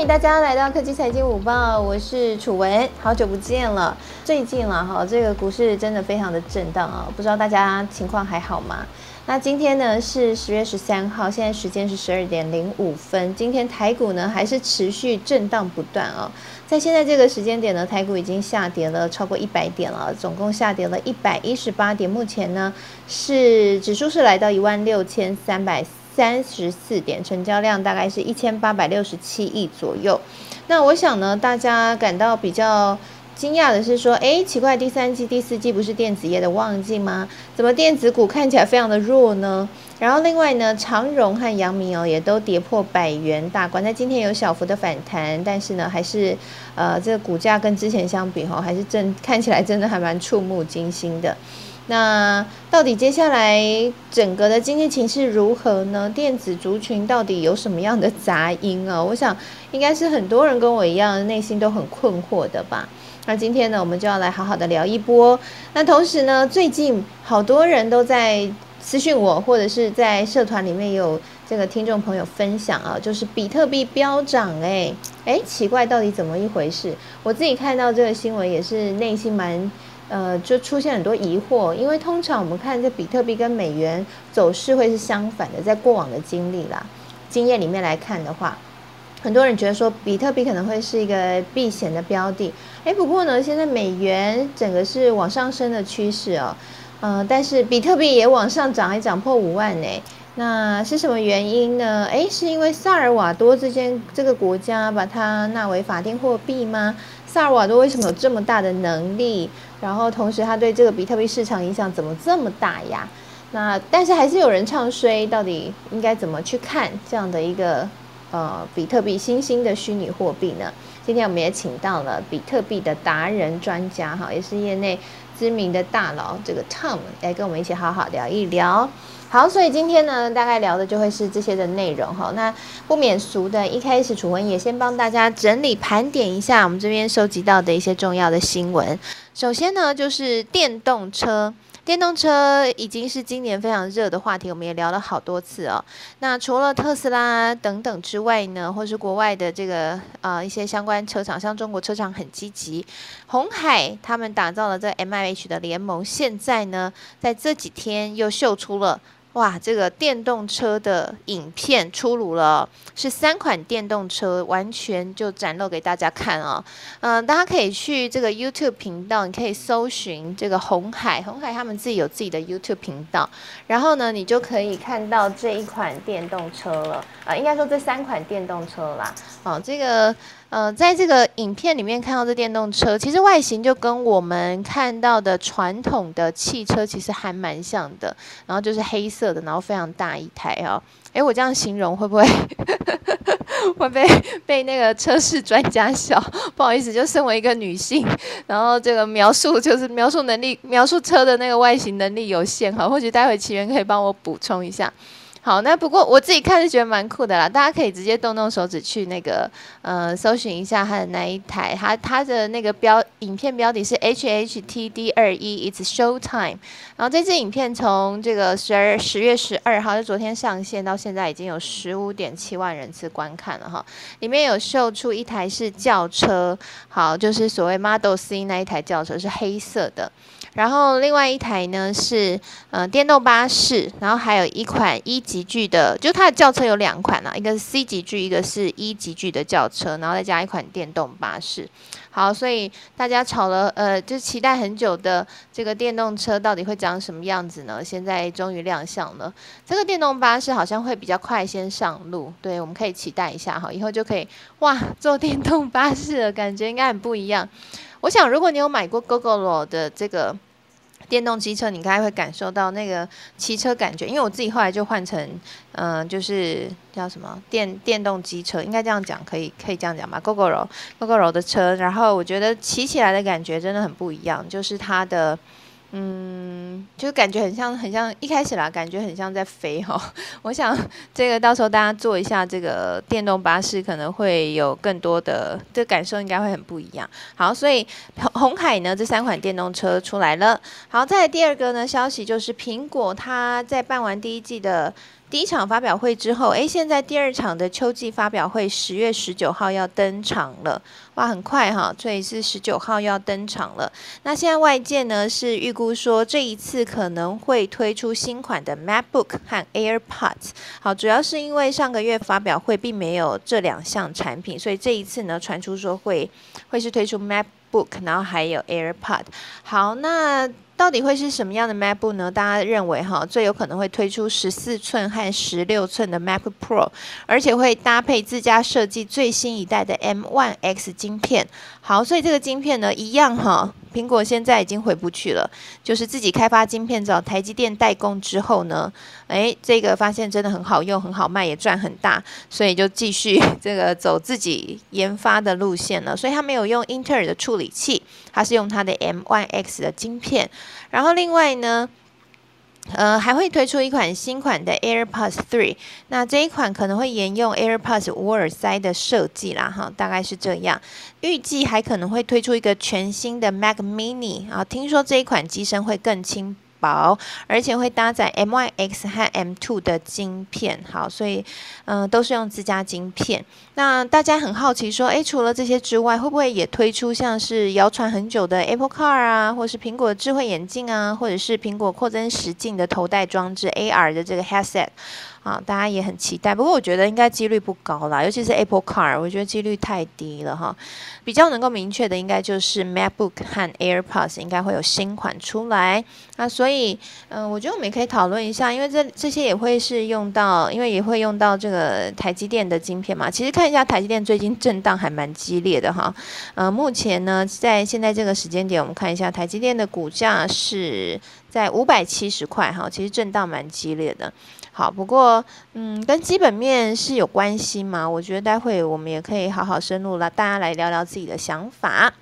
欢迎大家来到科技财经午报，我是楚文，好久不见了。最近了哈，这个股市真的非常的震荡啊，不知道大家情况还好吗？那今天呢是十月十三号，现在时间是十二点零五分。今天台股呢还是持续震荡不断啊，在现在这个时间点呢，台股已经下跌了超过一百点了，总共下跌了一百一十八点。目前呢是指数是来到一万六千三百。三十四点，成交量大概是一千八百六十七亿左右。那我想呢，大家感到比较惊讶的是说，哎，奇怪，第三季、第四季不是电子业的旺季吗？怎么电子股看起来非常的弱呢？然后另外呢，长荣和阳明哦也都跌破百元大关。那今天有小幅的反弹，但是呢，还是呃这个股价跟之前相比哈，还是正看起来真的还蛮触目惊心的。那到底接下来整个的经济情势如何呢？电子族群到底有什么样的杂音啊？我想应该是很多人跟我一样，内心都很困惑的吧。那今天呢，我们就要来好好的聊一波。那同时呢，最近好多人都在私讯我，或者是在社团里面有这个听众朋友分享啊，就是比特币飙涨，哎哎，奇怪，到底怎么一回事？我自己看到这个新闻也是内心蛮。呃，就出现很多疑惑，因为通常我们看这比特币跟美元走势会是相反的，在过往的经历啦、经验里面来看的话，很多人觉得说比特币可能会是一个避险的标的。哎，不过呢，现在美元整个是往上升的趋势哦，呃，但是比特币也往上涨，还涨破五万呢。那是什么原因呢？诶，是因为萨尔瓦多这间这个国家把它纳为法定货币吗？萨尔瓦多为什么有这么大的能力？然后同时，它对这个比特币市场影响怎么这么大呀？那但是还是有人唱衰，到底应该怎么去看这样的一个呃比特币新兴的虚拟货币呢？今天我们也请到了比特币的达人专家哈，也是业内知名的大佬这个 Tom 来跟我们一起好好聊一聊。好，所以今天呢，大概聊的就会是这些的内容哈。那不免俗的，一开始楚文也先帮大家整理盘点一下我们这边收集到的一些重要的新闻。首先呢，就是电动车。电动车已经是今年非常热的话题，我们也聊了好多次哦。那除了特斯拉等等之外呢，或是国外的这个呃一些相关车厂，像中国车厂很积极，红海他们打造了这 M I H 的联盟，现在呢在这几天又秀出了。哇，这个电动车的影片出炉了，是三款电动车，完全就展露给大家看哦。嗯，大家可以去这个 YouTube 频道，你可以搜寻这个红海，红海他们自己有自己的 YouTube 频道，然后呢，你就可以看到这一款电动车了。啊，应该说这三款电动车啦。哦，这个。呃，在这个影片里面看到这电动车，其实外形就跟我们看到的传统的汽车其实还蛮像的，然后就是黑色的，然后非常大一台哦。诶，我这样形容会不会 会被被那个车市专家笑？不好意思，就身为一个女性，然后这个描述就是描述能力，描述车的那个外形能力有限哈。或许待会奇缘可以帮我补充一下。好，那不过我自己看是觉得蛮酷的啦，大家可以直接动动手指去那个呃搜寻一下它的那一台，它它的那个标影片标题是 H H T D 二一，It's Show Time。然后这支影片从这个十二十月十二号就昨天上线到现在已经有十五点七万人次观看了哈，里面有秀出一台是轿车，好，就是所谓 Model C 那一台轿车是黑色的。然后另外一台呢是呃电动巴士，然后还有一款一级具的，就它的轿车有两款啊，一个是 C 级具，一个是一级具的轿车，然后再加一款电动巴士。好，所以大家吵了呃，就期待很久的这个电动车到底会长什么样子呢？现在终于亮相了。这个电动巴士好像会比较快先上路，对，我们可以期待一下哈，以后就可以哇坐电动巴士的感觉应该很不一样。我想，如果你有买过 GoGoRo 的这个电动机车，你应该会感受到那个骑车感觉。因为我自己后来就换成，嗯，就是叫什么电电动机车，应该这样讲，可以可以这样讲吧？GoGoRo GoGoRo 的车，然后我觉得骑起来的感觉真的很不一样，就是它的。嗯，就感觉很像，很像一开始啦，感觉很像在飞哈。我想这个到时候大家坐一下这个电动巴士，可能会有更多的这感受，应该会很不一样。好，所以红海呢这三款电动车出来了。好，再来第二个呢消息就是苹果它在办完第一季的。第一场发表会之后，诶，现在第二场的秋季发表会十月十九号要登场了，哇，很快哈，所以是十九号要登场了。那现在外界呢是预估说，这一次可能会推出新款的 MacBook 和 AirPods。好，主要是因为上个月发表会并没有这两项产品，所以这一次呢传出说会会是推出 MacBook，然后还有 AirPod。好，那。到底会是什么样的 MacBook 呢？大家认为哈，最有可能会推出十四寸和十六寸的 MacBook Pro，而且会搭配自家设计最新一代的 M1 X 晶片。好，所以这个晶片呢，一样哈。苹果现在已经回不去了，就是自己开发晶片找台积电代工之后呢，诶，这个发现真的很好用、很好卖，也赚很大，所以就继续这个走自己研发的路线了。所以它没有用英特尔的处理器，它是用它的 M1 X 的晶片。然后另外呢。呃，还会推出一款新款的 AirPods 3，那这一款可能会沿用 AirPods 无耳塞的设计啦，哈，大概是这样。预计还可能会推出一个全新的 Mac Mini 啊，听说这一款机身会更轻。薄，而且会搭载 M Y X 和 M2 的晶片，好，所以嗯，都是用自家晶片。那大家很好奇说，诶，除了这些之外，会不会也推出像是谣传很久的 Apple Car 啊，或是苹果智慧眼镜啊，或者是苹果扩增实境的头戴装置 AR 的这个 headset？啊，大家也很期待，不过我觉得应该几率不高啦，尤其是 Apple Car，我觉得几率太低了哈。比较能够明确的，应该就是 MacBook 和 AirPods 应该会有新款出来。那所以，嗯，我觉得我们也可以讨论一下，因为这这些也会是用到，因为也会用到这个台积电的晶片嘛。其实看一下台积电最近震荡还蛮激烈的哈。呃，目前呢，在现在这个时间点，我们看一下台积电的股价是在五百七十块哈，其实震荡蛮激烈的。好，不过，嗯，跟基本面是有关系嘛？我觉得待会我们也可以好好深入了，大家来聊聊自己的想法。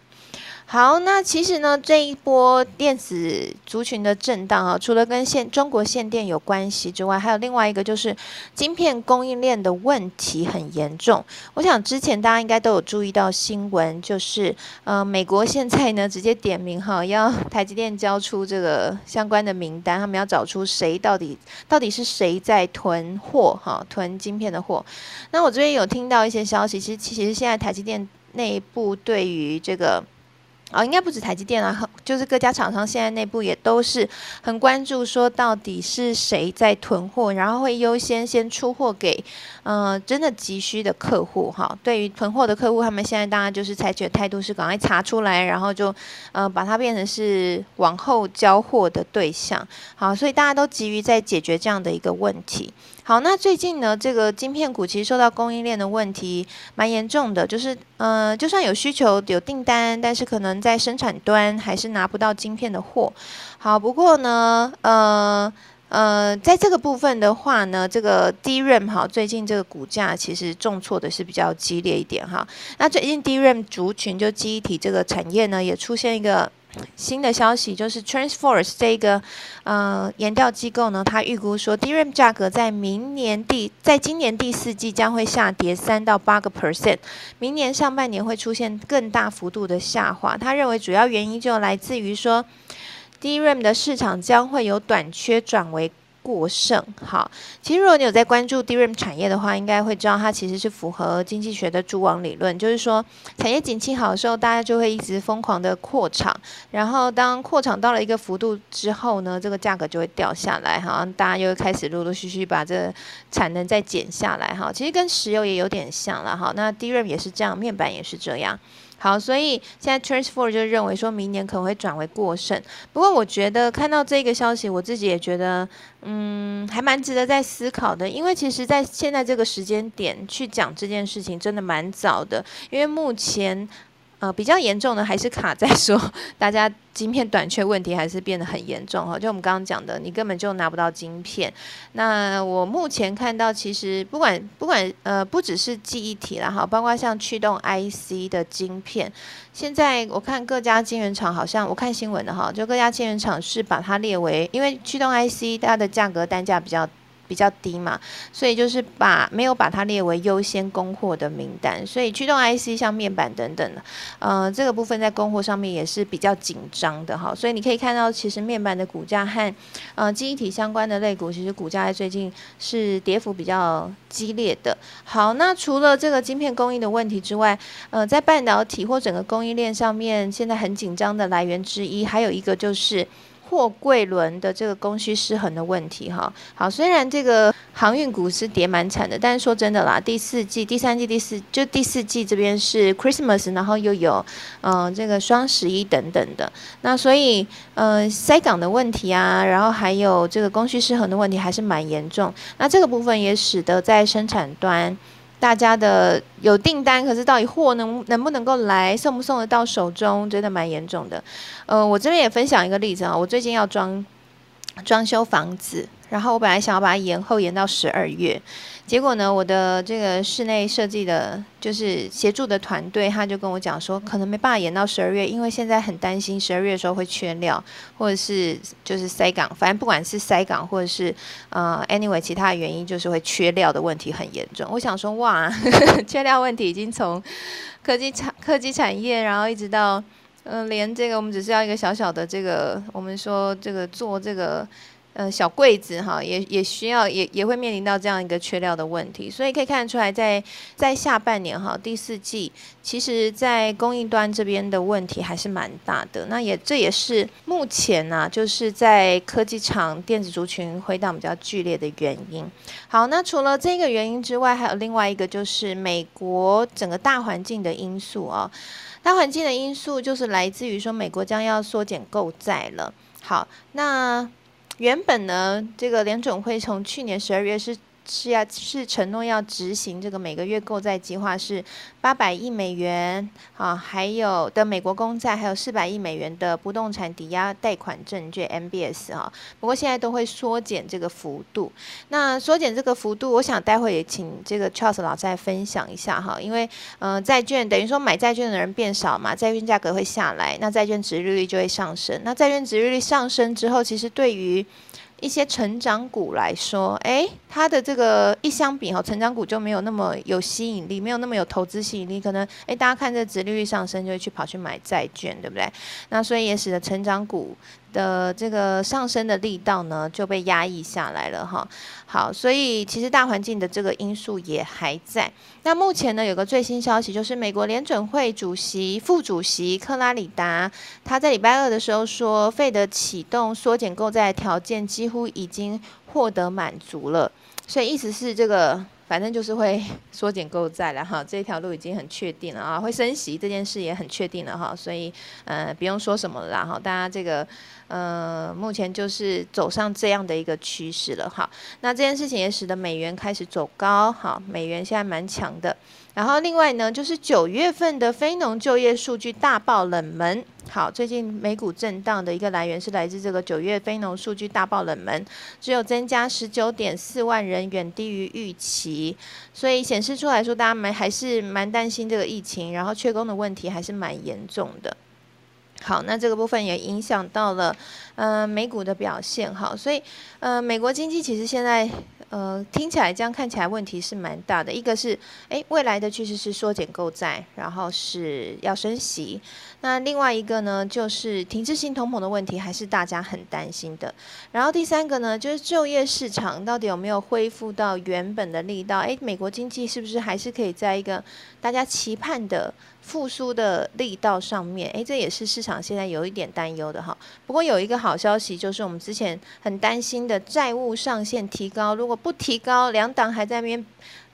好，那其实呢，这一波电子族群的震荡啊，除了跟限中国限电有关系之外，还有另外一个就是晶片供应链的问题很严重。我想之前大家应该都有注意到新闻，就是呃，美国现在呢直接点名哈，要 台积电交出这个相关的名单，他们要找出谁到底到底是谁在囤货哈，囤晶片的货。那我这边有听到一些消息，其实其实现在台积电内部对于这个。哦，应该不止台积电啊，就是各家厂商现在内部也都是很关注，说到底是谁在囤货，然后会优先先出货给，呃，真的急需的客户哈。对于囤货的客户，他们现在当然就是采取的态度是赶快查出来，然后就呃把它变成是往后交货的对象。好，所以大家都急于在解决这样的一个问题。好，那最近呢，这个晶片股其实受到供应链的问题蛮严重的，就是呃，就算有需求有订单，但是可能在生产端还是拿不到晶片的货。好，不过呢，呃呃，在这个部分的话呢，这个 DRAM 哈，最近这个股价其实重挫的是比较激烈一点哈。那最近 DRAM 族群就记忆体这个产业呢，也出现一个。新的消息就是，Transforce 这个呃研调机构呢，它预估说，DRAM 价格在明年第在今年第四季将会下跌三到八个 percent，明年上半年会出现更大幅度的下滑。他认为主要原因就来自于说，DRAM 的市场将会由短缺转为。过剩好，其实如果你有在关注 DRAM 产业的话，应该会知道它其实是符合经济学的蛛网理论，就是说产业景气好的时候，大家就会一直疯狂的扩厂，然后当扩厂到了一个幅度之后呢，这个价格就会掉下来哈，大家又开始陆陆续续把这产能再减下来哈，其实跟石油也有点像了哈，那 DRAM 也是这样，面板也是这样。好，所以现在 Transfer 就认为说明年可能会转为过剩。不过我觉得看到这个消息，我自己也觉得，嗯，还蛮值得在思考的。因为其实，在现在这个时间点去讲这件事情，真的蛮早的。因为目前。呃，比较严重的还是卡在说，大家晶片短缺问题还是变得很严重哈。就我们刚刚讲的，你根本就拿不到晶片。那我目前看到，其实不管不管呃，不只是记忆体啦哈，包括像驱动 IC 的晶片，现在我看各家晶圆厂好像，我看新闻的哈，就各家晶圆厂是把它列为，因为驱动 IC 它的价格单价比较。比较低嘛，所以就是把没有把它列为优先供货的名单，所以驱动 IC 像面板等等的，呃，这个部分在供货上面也是比较紧张的哈，所以你可以看到，其实面板的股价和呃记忆体相关的类股，其实股价在最近是跌幅比较激烈的。好，那除了这个晶片供应的问题之外，呃，在半导体或整个供应链上面，现在很紧张的来源之一，还有一个就是。货柜轮的这个供需失衡的问题，哈，好，虽然这个航运股是跌蛮惨的，但是说真的啦，第四季、第三季、第四就第四季这边是 Christmas，然后又有嗯这个双十一等等的，那所以呃塞港的问题啊，然后还有这个供需失衡的问题还是蛮严重，那这个部分也使得在生产端。大家的有订单，可是到底货能能不能够来，送不送得到手中，真的蛮严重的。呃，我这边也分享一个例子啊，我最近要装装修房子。然后我本来想要把它延后延到十二月，结果呢，我的这个室内设计的，就是协助的团队，他就跟我讲说，可能没办法延到十二月，因为现在很担心十二月的时候会缺料，或者是就是塞港，反正不管是塞港或者是呃，anyway 其他的原因，就是会缺料的问题很严重。我想说，哇，缺料问题已经从科技产科技产业，然后一直到嗯，连这个我们只是要一个小小的这个，我们说这个做这个。呃，小柜子哈，也也需要，也也会面临到这样一个缺料的问题，所以可以看得出来，在在下半年哈，第四季，其实在供应端这边的问题还是蛮大的。那也这也是目前呢，就是在科技厂电子族群回档比较剧烈的原因。好，那除了这个原因之外，还有另外一个就是美国整个大环境的因素啊，大环境的因素就是来自于说美国将要缩减购债了。好，那。原本呢，这个联总会从去年十二月是。是要是承诺要执行这个每个月购债计划是八百亿美元啊，还有的美国公债，还有四百亿美元的不动产抵押贷款证券 MBS 啊。不过现在都会缩减这个幅度。那缩减这个幅度，我想待会也请这个 Charles 老再分享一下哈，因为嗯，债券等于说买债券的人变少嘛，债券价格会下来，那债券值利率就会上升。那债券值利率上升之后，其实对于一些成长股来说，哎，它的这个一相比哈，成长股就没有那么有吸引力，没有那么有投资吸引力。可能哎，大家看这殖利率上升，就会去跑去买债券，对不对？那所以也使得成长股。的这个上升的力道呢，就被压抑下来了哈。好，所以其实大环境的这个因素也还在。那目前呢，有个最新消息，就是美国联准会主席、副主席克拉里达，他在礼拜二的时候说，费德启动缩减购债条件几乎已经获得满足了。所以意思是这个。反正就是会 缩减购债了哈，这条路已经很确定了啊，会升息这件事也很确定了哈，所以呃不用说什么了哈，大家这个呃目前就是走上这样的一个趋势了哈，那这件事情也使得美元开始走高哈，美元现在蛮强的。然后另外呢，就是九月份的非农就业数据大爆冷门。好，最近美股震荡的一个来源是来自这个九月非农数据大爆冷门，只有增加十九点四万人，远低于预期，所以显示出来说，大家蛮还是蛮担心这个疫情，然后缺工的问题还是蛮严重的。好，那这个部分也影响到了呃美股的表现。好，所以呃美国经济其实现在。呃，听起来这样看起来问题是蛮大的。一个是，哎，未来的趋势是缩减购债，然后是要升息。那另外一个呢，就是停滞性通膨的问题，还是大家很担心的。然后第三个呢，就是就业市场到底有没有恢复到原本的力道？哎，美国经济是不是还是可以在一个大家期盼的？复苏的力道上面，诶，这也是市场现在有一点担忧的哈。不过有一个好消息，就是我们之前很担心的债务上限提高，如果不提高，两党还在那边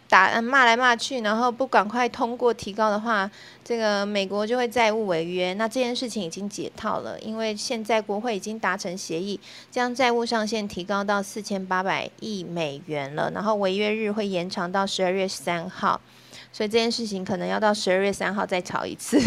打骂来骂去，然后不赶快通过提高的话，这个美国就会债务违约。那这件事情已经解套了，因为现在国会已经达成协议，将债务上限提高到四千八百亿美元了，然后违约日会延长到十二月三号。所以这件事情可能要到十二月三号再吵一次，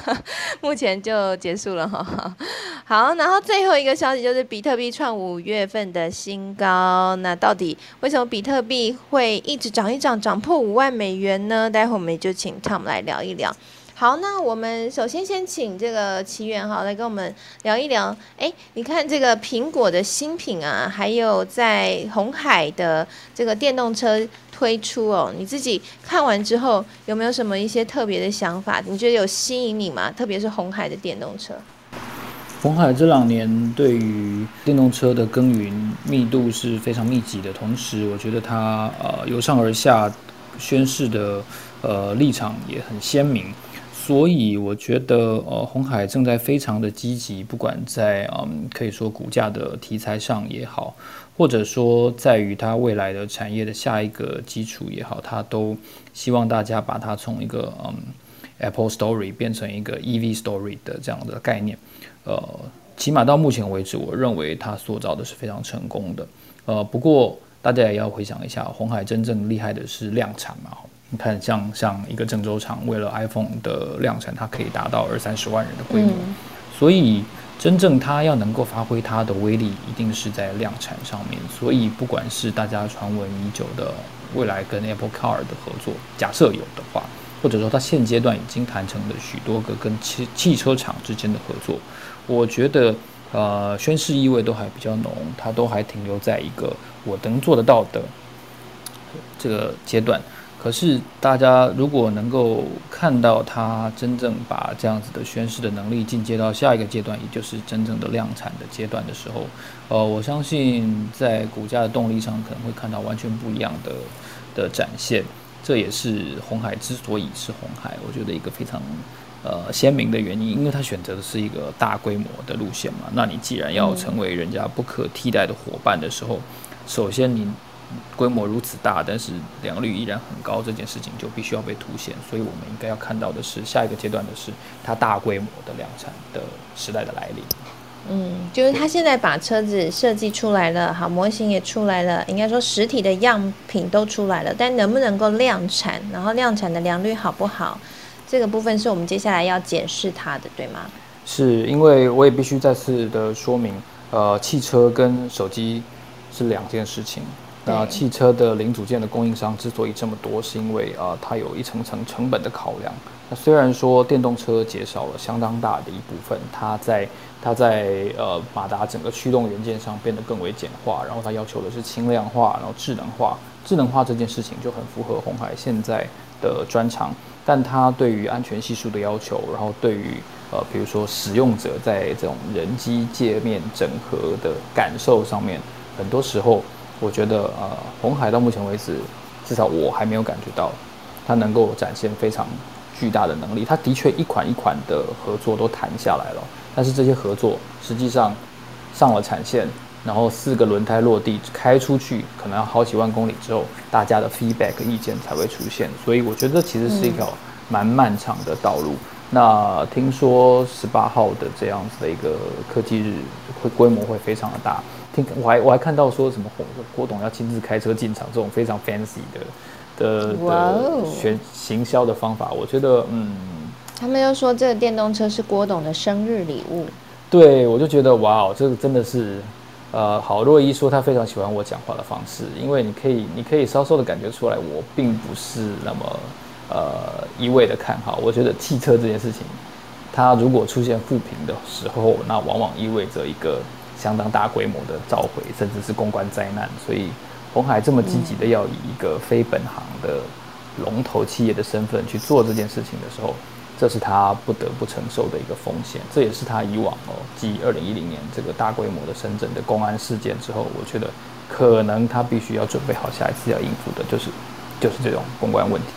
目前就结束了哈。好，然后最后一个消息就是比特币创五月份的新高，那到底为什么比特币会一直涨一涨，涨破五万美元呢？待会我们就请 Tom 来聊一聊。好，那我们首先先请这个奇缘哈来跟我们聊一聊。哎，你看这个苹果的新品啊，还有在红海的这个电动车推出哦，你自己看完之后有没有什么一些特别的想法？你觉得有吸引你吗？特别是红海的电动车。红海这两年对于电动车的耕耘密度是非常密集的，同时我觉得它呃由上而下宣示的呃立场也很鲜明。所以我觉得，呃，红海正在非常的积极，不管在嗯，可以说股价的题材上也好，或者说在于它未来的产业的下一个基础也好，它都希望大家把它从一个嗯 Apple Story 变成一个 EV Story 的这样的概念。呃，起码到目前为止，我认为它塑造的是非常成功的。呃，不过大家也要回想一下，红海真正厉害的是量产嘛。你看，像像一个郑州厂，为了 iPhone 的量产，它可以达到二三十万人的规模。所以，真正它要能够发挥它的威力，一定是在量产上面。所以，不管是大家传闻已久的未来跟 Apple Car 的合作，假设有的话，或者说它现阶段已经谈成了许多个跟汽汽车厂之间的合作，我觉得呃宣誓意味都还比较浓，它都还停留在一个我能做得到的这个阶段。可是，大家如果能够看到它真正把这样子的宣誓的能力进阶到下一个阶段，也就是真正的量产的阶段的时候，呃，我相信在股价的动力上可能会看到完全不一样的的展现。这也是红海之所以是红海，我觉得一个非常呃鲜明的原因，因为它选择的是一个大规模的路线嘛。那你既然要成为人家不可替代的伙伴的时候，首先你。规模如此大，但是良率依然很高，这件事情就必须要被凸显。所以，我们应该要看到的是下一个阶段的是它大规模的量产的时代的来临。嗯，就是他现在把车子设计出来了，好，模型也出来了，应该说实体的样品都出来了，但能不能够量产，然后量产的良率好不好，这个部分是我们接下来要检视它的，对吗？是因为我也必须再次的说明，呃，汽车跟手机是两件事情。那汽车的零组件的供应商之所以这么多，是因为啊，它有一层层成本的考量。那虽然说电动车减少了相当大的一部分，它在它在呃马达整个驱动元件上变得更为简化，然后它要求的是轻量化，然后智能化。智能化这件事情就很符合红海现在的专长，但它对于安全系数的要求，然后对于呃比如说使用者在这种人机界面整合的感受上面，很多时候。我觉得，呃，红海到目前为止，至少我还没有感觉到，它能够展现非常巨大的能力。它的确一款一款的合作都谈下来了，但是这些合作实际上上了产线，然后四个轮胎落地开出去，可能要好几万公里之后，大家的 feedback 意见才会出现。所以我觉得其实是一条蛮漫长的道路。那听说十八号的这样子的一个科技日，会规模会非常的大。我还我还看到说什么郭郭董要亲自开车进场，这种非常 fancy 的的的选行销的方法，我觉得嗯，他们又说这个电动车是郭董的生日礼物，对我就觉得哇哦，这个真的是呃好。若一说他非常喜欢我讲话的方式，因为你可以你可以稍稍的感觉出来，我并不是那么呃一味的看好。我觉得汽车这件事情，它如果出现负评的时候，那往往意味着一个。相当大规模的召回，甚至是公关灾难，所以红海这么积极的要以一个非本行的龙头企业的身份去做这件事情的时候，这是他不得不承受的一个风险。这也是他以往哦，继二零一零年这个大规模的深圳的公安事件之后，我觉得可能他必须要准备好下一次要应付的，就是就是这种公关问题。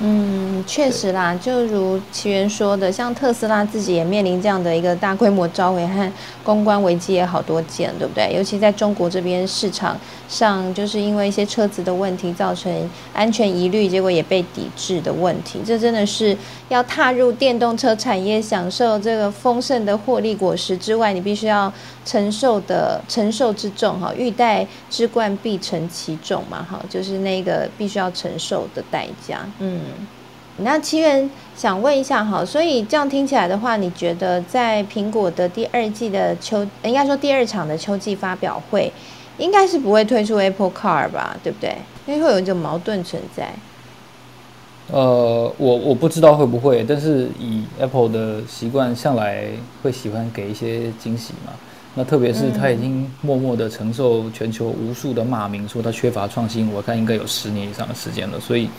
嗯，确实啦，就如奇源说的，像特斯拉自己也面临这样的一个大规模召回和公关危机也好多件，对不对？尤其在中国这边市场上，就是因为一些车子的问题造成安全疑虑，结果也被抵制的问题。这真的是要踏入电动车产业，享受这个丰盛的获利果实之外，你必须要承受的承受之重哈，欲戴之冠必承其重嘛哈，就是那个必须要承受的代价，嗯。那七元想问一下哈，所以这样听起来的话，你觉得在苹果的第二季的秋，应该说第二场的秋季发表会，应该是不会推出 Apple Car 吧，对不对？因为会有一种矛盾存在。呃，我我不知道会不会，但是以 Apple 的习惯，向来会喜欢给一些惊喜嘛。那特别是他已经默默的承受全球无数的骂名，说他缺乏创新，我看应该有十年以上的时间了。所以，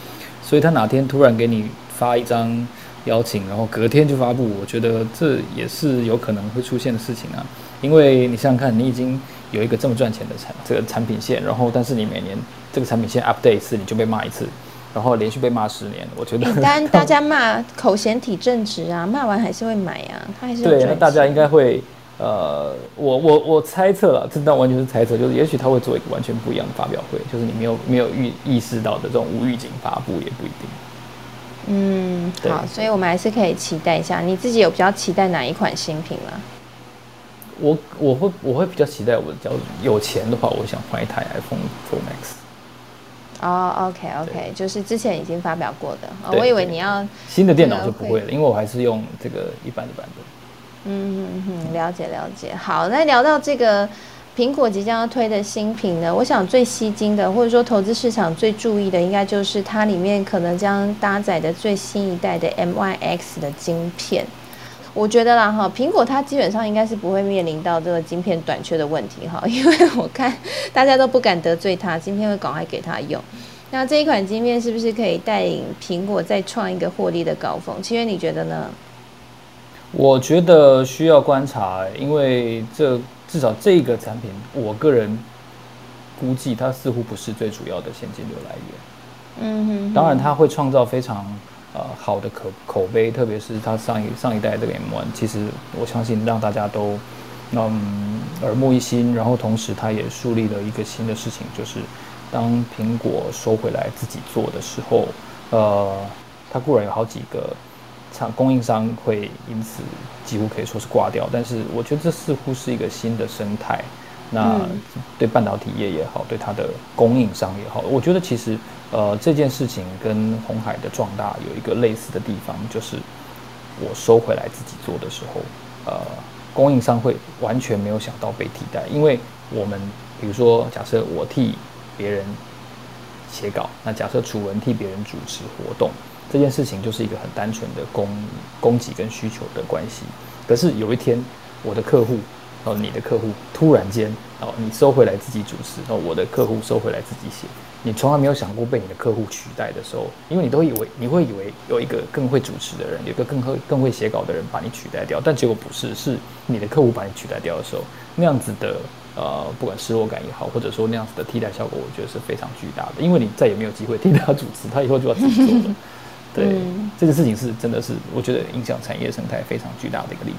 所以他哪天突然给你发一张邀请，然后隔天就发布，我觉得这也是有可能会出现的事情啊。因为你想想看，你已经有一个这么赚钱的产这个产品线，然后但是你每年这个产品线 update 一次，你就被骂一次。然后连续被骂十年，我觉得。当然，大家骂口嫌体正直啊，骂完还是会买啊，他还是对。那大家应该会，呃，我我我猜测了，这段完全是猜测，就是也许他会做一个完全不一样的发表会，就是你没有没有预意识到的这种无预警发布也不一定。嗯，好，所以我们还是可以期待一下。你自己有比较期待哪一款新品吗？我我会我会比较期待，我只要有钱的话，我想换一台 iPhone Pro Max。哦，OK，OK，就是之前已经发表过的。我以为你要新的电脑就不会了，因为我还是用这个一般的版本。嗯嗯嗯，了解了解。好，那聊到这个苹果即将要推的新品呢，我想最吸睛的，或者说投资市场最注意的，应该就是它里面可能将搭载的最新一代的 MYX 的晶片。我觉得啦哈，苹果它基本上应该是不会面临到这个晶片短缺的问题哈，因为我看大家都不敢得罪它，晶片会赶快给它用。那这一款晶片是不是可以带领苹果再创一个获利的高峰？七月你觉得呢？我觉得需要观察，因为这至少这个产品，我个人估计它似乎不是最主要的现金流来源。嗯哼，当然它会创造非常。呃，好的口口碑，特别是它上一上一代这个 M1，其实我相信让大家都嗯耳目一新。然后同时，它也树立了一个新的事情，就是当苹果收回来自己做的时候，呃，它固然有好几个厂供应商会因此几乎可以说是挂掉，但是我觉得这似乎是一个新的生态。那对半导体业也好，对它的供应商也好，我觉得其实。呃，这件事情跟红海的壮大有一个类似的地方，就是我收回来自己做的时候，呃，供应商会完全没有想到被替代，因为我们比如说，假设我替别人写稿，那假设楚文替别人主持活动，这件事情就是一个很单纯的供供给跟需求的关系。可是有一天，我的客户，哦，你的客户突然间，哦，你收回来自己主持，哦，我的客户收回来自己写。你从来没有想过被你的客户取代的时候，因为你都以为你会以为有一个更会主持的人，有一个更会更会写稿的人把你取代掉，但结果不是，是你的客户把你取代掉的时候，那样子的呃，不管失落感也好，或者说那样子的替代效果，我觉得是非常巨大的，因为你再也没有机会替他主持，他以后就要自己做了。对，这个事情是真的是我觉得影响产业生态非常巨大的一个例子。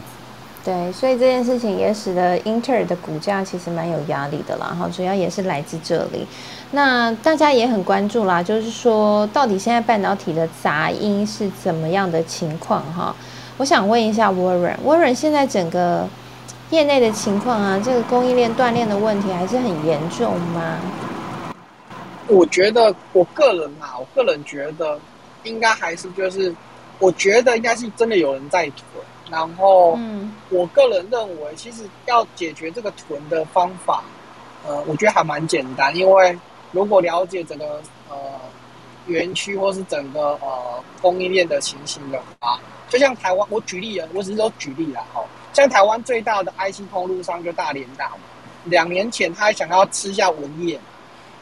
对，所以这件事情也使得英特尔的股价其实蛮有压力的啦，哈，主要也是来自这里。那大家也很关注啦，就是说到底现在半导体的杂音是怎么样的情况哈？我想问一下 Warren，Warren 现在整个业内的情况啊，这个供应链断裂的问题还是很严重吗？我觉得我个人啊，我个人觉得应该还是就是，我觉得应该是真的有人在囤。然后，我个人认为，其实要解决这个囤的方法，呃，我觉得还蛮简单。因为如果了解整个呃园区或是整个呃供应链的情形的话，就像台湾，我举例啊，我只是说举例啦，哈。像台湾最大的 IC 通路商就大连大嘛，两年前他还想要吃下文业，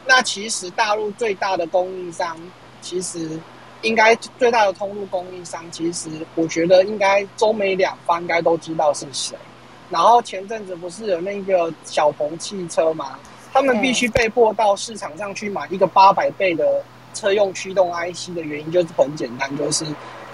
那其实大陆最大的供应商其实。应该最大的通路供应商，其实我觉得应该中美两方应该都知道是谁。然后前阵子不是有那个小鹏汽车嘛，他们必须被迫到市场上去买一个八百倍的车用驱动 IC 的原因，就是很简单，就是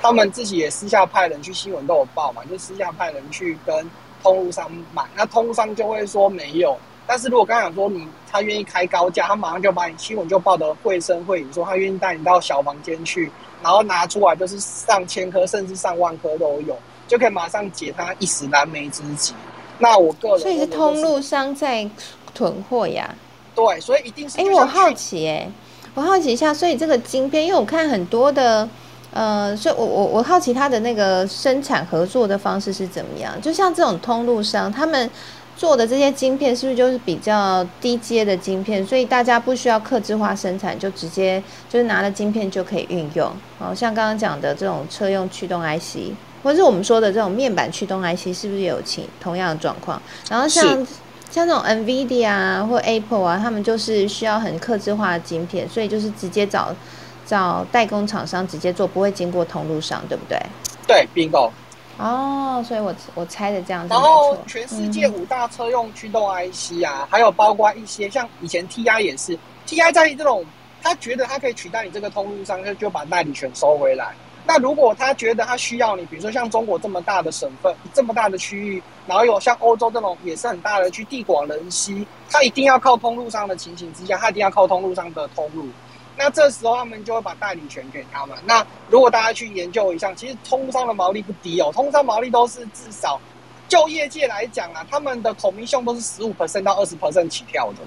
他们自己也私下派人去新闻都有报嘛，就私下派人去跟通路商买，那通路商就会说没有。但是如果刚想说你他愿意开高价，他马上就把你新闻就报得绘声绘影，说他愿意带你到小房间去，然后拿出来就是上千颗甚至上万颗都有，就可以马上解他一时燃眉之急。那我个人所以是通路商在囤货呀？对，所以一定是。哎，我好奇哎，我好奇一下，所以这个晶片，因为我看很多的。呃，所以我我我好奇他的那个生产合作的方式是怎么样？就像这种通路商，他们做的这些晶片是不是就是比较低阶的晶片？所以大家不需要刻制化生产，就直接就是拿了晶片就可以运用。哦，像刚刚讲的这种车用驱动 IC，或者是我们说的这种面板驱动 IC，是不是也有同同样的状况？然后像像那种 NVIDIA 啊或 Apple 啊，他们就是需要很刻制化的晶片，所以就是直接找找代工厂商直接做，不会经过通路商，对不对？对，bingo。哦，所以我我猜的这样子。然后全世界五大车用驱动 IC 啊，还有包括一些像以前 TI 也是，TI 在这种他觉得他可以取代你这个通路上，就就把代理权收回来。那如果他觉得他需要你，比如说像中国这么大的省份，这么大的区域，然后有像欧洲这种也是很大的区，地广人稀，他一定要靠通路上的情形之下，他一定要靠通路上的通路。那这时候他们就会把代理权给他们。那如果大家去研究一下，其实通商的毛利不低哦，通商毛利都是至少就业界来讲啊，他们的孔明兄都是十五 percent 到二十 percent 起跳的。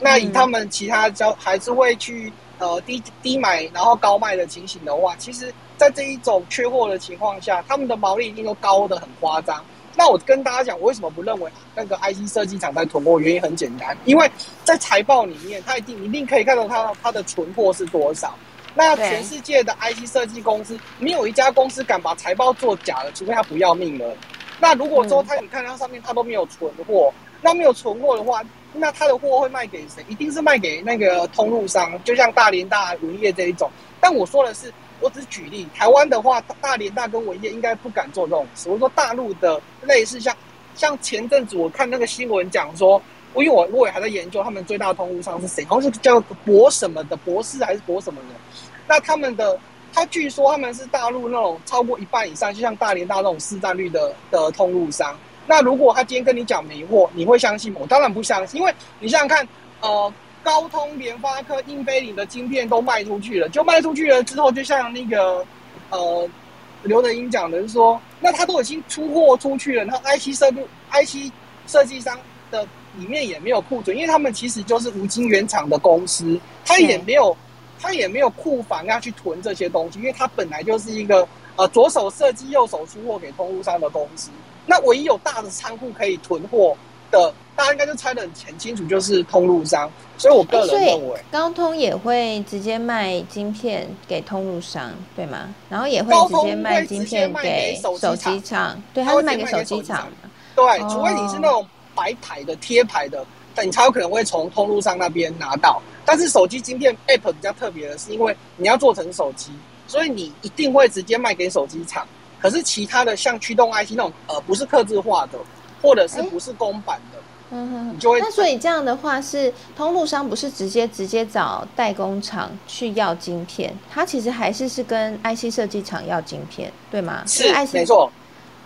那以他们其他交还是会去呃低低买然后高卖的情形的话，其实在这一种缺货的情况下，他们的毛利一定都高的很夸张。那我跟大家讲，我为什么不认为那个 IC 设计厂在囤货？原因很简单，因为在财报里面，它一定一定可以看到它它的存货是多少。那全世界的 IC 设计公司，没有一家公司敢把财报做假的，除非他不要命了。那如果说他你看它上面它都没有存货，那没有存货的话，那他的货会卖给谁？一定是卖给那个通路商，就像大连大、文业这一种。但我说的是。我只举例，台湾的话，大连大跟文业应该不敢做这种事。我说大陆的类似像，像前阵子我看那个新闻讲说，因为我我也还在研究他们最大的通路商是谁，好像是叫博什么的博士还是博什么的。那他们的他据说他们是大陆那种超过一半以上，就像大连大那种市占率的的通路商。那如果他今天跟你讲没货，你会相信吗？我当然不相信，因为你想想看，呃。高通、联发科、英飞凌的晶片都卖出去了，就卖出去了之后，就像那个呃刘德英讲的，是说，那他都已经出货出去了，那 IC 设计 IC 设计商的里面也没有库存，因为他们其实就是无晶原厂的公司，他也没有他也没有库房要去囤这些东西，因为他本来就是一个呃左手设计、右手出货给通路商的公司，那唯一有大的仓库可以囤货的。大家应该就猜得很清楚，就是通路商，所以我个人认为，高通也会直接卖晶片给通路商，对吗？然后也会直接卖晶片给手机厂，对，他会卖给手机厂。对，除非你是那种白牌的、贴牌的，你才有可能会从通路商那边拿到。但是手机晶片 App 比较特别的是，因为你要做成手机，所以你一定会直接卖给手机厂。可是其他的像驱动 IC 那种，呃，不是刻字化的，或者是不是公版的。嗯哼，那所以这样的话是通路商不是直接直接找代工厂去要晶片，他其实还是是跟 IC 设计厂要晶片，对吗？是，没错。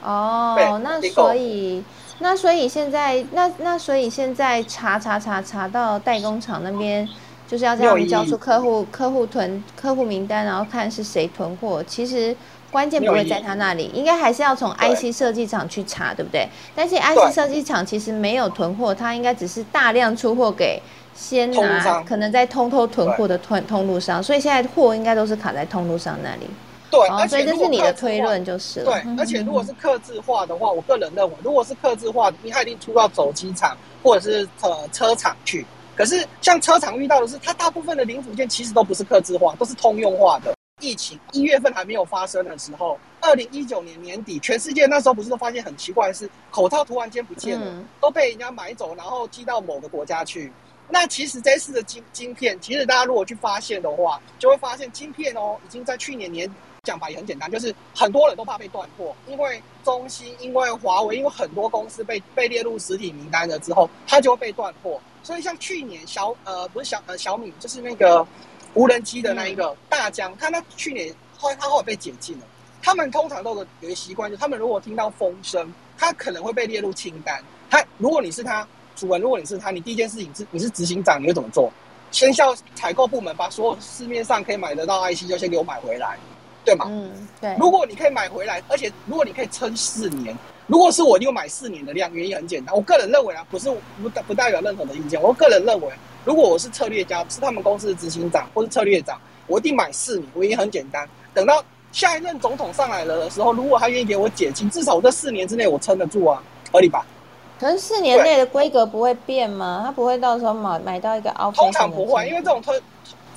哦，那所以那所以现在那那所以现在查查查查到代工厂那边，就是要这样交出客户客户囤客户名单，然后看是谁囤货，其实。关键不会在他那里，应该还是要从 IC 设计厂去查，对不对？但是 IC 设计厂其实没有囤货，它应该只是大量出货给先拿，可能在通偷囤货的通通路上，所以现在货应该都是卡在通路上那里。对，所以这是你的推论就是了。对，而且如果是刻字化的话，我个人认为，如果是刻字化，你它一定出到走机厂或者是呃车厂去。可是像车厂遇到的是，它大部分的零组件其实都不是刻字化，都是通用化的。疫情一月份还没有发生的时候，二零一九年年底，全世界那时候不是都发现很奇怪的是，口罩突然间不见了，都被人家买走，然后寄到某个国家去。那其实这次的晶晶片，其实大家如果去发现的话，就会发现晶片哦，已经在去年年讲法也很简单，就是很多人都怕被断货，因为中兴、因为华为、因为很多公司被被列入实体名单了之后，它就会被断货。所以像去年小呃不是小呃小米，就是那个。无人机的那一个大疆，他那去年后来他后来被解禁了。他们通常都有有一个习惯，就他们如果听到风声，他可能会被列入清单。他如果你是他主人，如果你是他，你第一件事情是你是执行长，你会怎么做？先叫采购部门把所有市面上可以买得到 IC 就先给我买回来，对吗？嗯，对。如果你可以买回来，而且如果你可以撑四年，如果是我，就买四年的量。原因很简单，我个人认为啊，不是不不代表任何的意见，我个人认为。如果我是策略家，是他们公司的执行长或是策略长，我一定买四年。原因很简单，等到下一任总统上来了的时候，如果他愿意给我解禁，至少我这四年之内我撑得住啊，合理吧？可是四年内的规格不会变吗？他不会到时候买买到一个 out 通常不会，因为这种车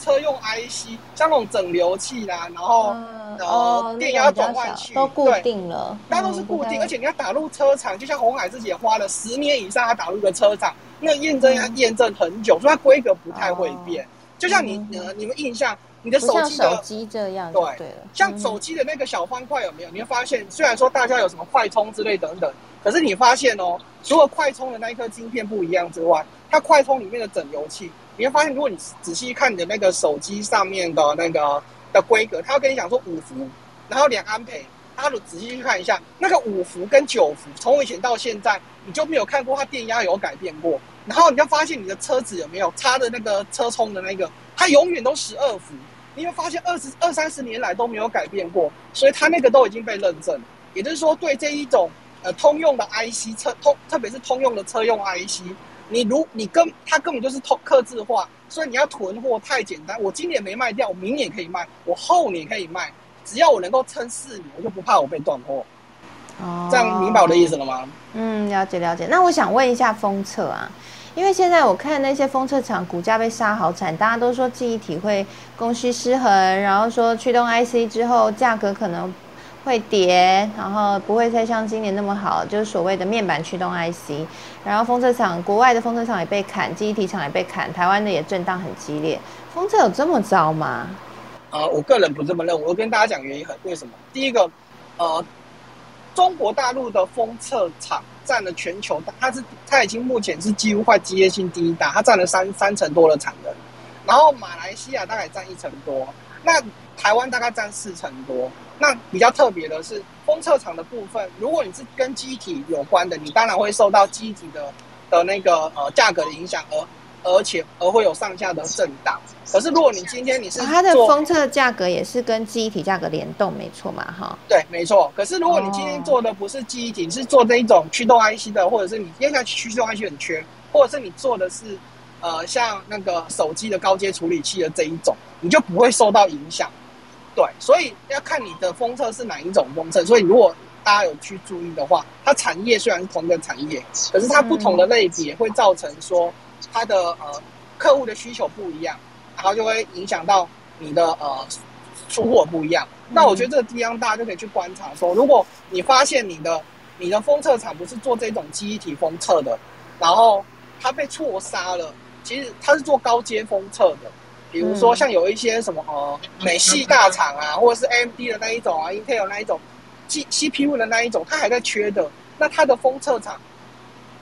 车用 IC，像那种整流器啦，然后呃电压转换器都固定了，那都是固定，而且你要打入车厂，就像红海自己也花了十年以上，它打入一个车厂，那验证要验证很久，所以它规格不太会变。就像你呃，你们印象。你的手机的手机这样对对了，像手机的那个小方块有没有？你会发现，虽然说大家有什么快充之类等等，可是你发现哦，除了快充的那一颗晶片不一样之外，它快充里面的整流器，你会发现，如果你仔细看你的那个手机上面的那个的规格，它会跟你讲说五伏，然后两安培，它如仔细去看一下，那个五伏跟九伏，从以前到现在，你就没有看过它电压有改变过，然后你就发现你的车子有没有插的那个车充的那个，它永远都十二伏。你会发现二十二三十年来都没有改变过，所以它那个都已经被认证。也就是说，对这一种呃通用的 IC 车通，特别是通用的车用 IC，你如你根它根本就是通刻字化，所以你要囤货太简单。我今年没卖掉，我明年可以卖，我后年可以卖，只要我能够撑四年，我就不怕我被断货。哦，这样明白我的意思了吗？嗯，了解了解。那我想问一下封测啊。因为现在我看那些封测厂股价被杀好惨，大家都说记忆体会供需失衡，然后说驱动 IC 之后价格可能会跌，然后不会再像今年那么好，就是所谓的面板驱动 IC。然后封测厂国外的封测厂也被砍，记忆体厂也被砍，台湾的也震荡很激烈。封测有这么糟吗？呃，我个人不这么认为。我跟大家讲原因很为什么？第一个，呃，中国大陆的封测厂。占了全球，它是它已经目前是几乎快机械性第一大，它占了三三成多的产能，然后马来西亚大概占一成多，那台湾大概占四成多。那比较特别的是封测厂的部分，如果你是跟机体有关的，你当然会受到机体的的那个呃价格的影响而。而且而会有上下的震荡。可是如果你今天你是它的封测价格也是跟记忆体价格联动，没错嘛？哈，对，没错。可是如果你今天做的不是记忆体，是做这一种驱动 IC 的，或者是你现在驱动 IC 很缺，或者是你做的是呃像那个手机的高阶处理器的这一种，你就不会受到影响。对，所以要看你的封测是哪一种封测。所以如果大家有去注意的话，它产业虽然是同一个产业，可是它不同的类别会造成说。它的呃客户的需求不一样，然后就会影响到你的呃出货不一样。那我觉得这个地方大家就可以去观察说，如果你发现你的你的封测厂不是做这种记忆体封测的，然后它被错杀了，其实它是做高阶封测的，比如说像有一些什么呃美系大厂啊，或者是 AMD 的那一种啊，Intel 那一种 G CPU 的那一种，它还在缺的，那它的封测厂。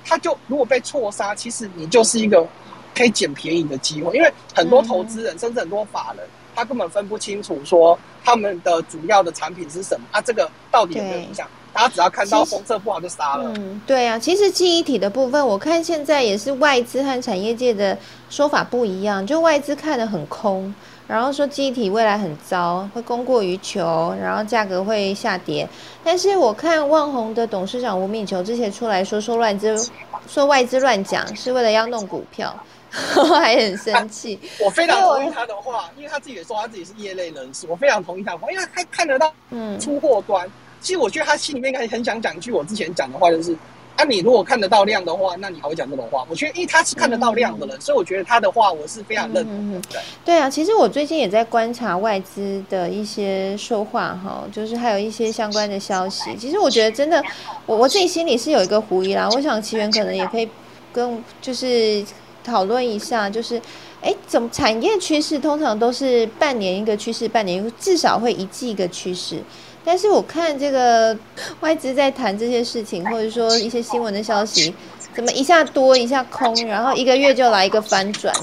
他就如果被错杀，其实你就是一个可以捡便宜的机会，因为很多投资人甚至很多法人，他根本分不清楚说他们的主要的产品是什么，啊，这个到底有没有影响？大家只要看到封测不好就杀了。嗯，对啊，其实记忆体的部分，我看现在也是外资和产业界的说法不一样，就外资看的很空。然后说记忆体未来很糟，会供过于求，然后价格会下跌。但是我看万宏的董事长吴敏球之前出来说说乱资，说外资乱讲，是为了要弄股票，还很生气。我非常同意他的话，因为他自己也说他自己是业内人士，我非常同意他的话，因为他看得到嗯出货端。其实我觉得他心里面应该很想讲一句我之前讲的话，就是。啊你如果看得到量的话，那你还会讲这种话？我觉得，因为他是看得到量的人，所以我觉得他的话我是非常认同的。对啊，其实我最近也在观察外资的一些说话哈，就是还有一些相关的消息。其实我觉得真的，我我自己心里是有一个狐疑啦。我想奇源可能也可以跟就是讨论一下，就是哎，怎么产业趋势通常都是半年一个趋势，半年至少会一季一个趋势。但是我看这个外资在谈这些事情，或者说一些新闻的消息，怎么一下多一下空，然后一个月就来一个翻转，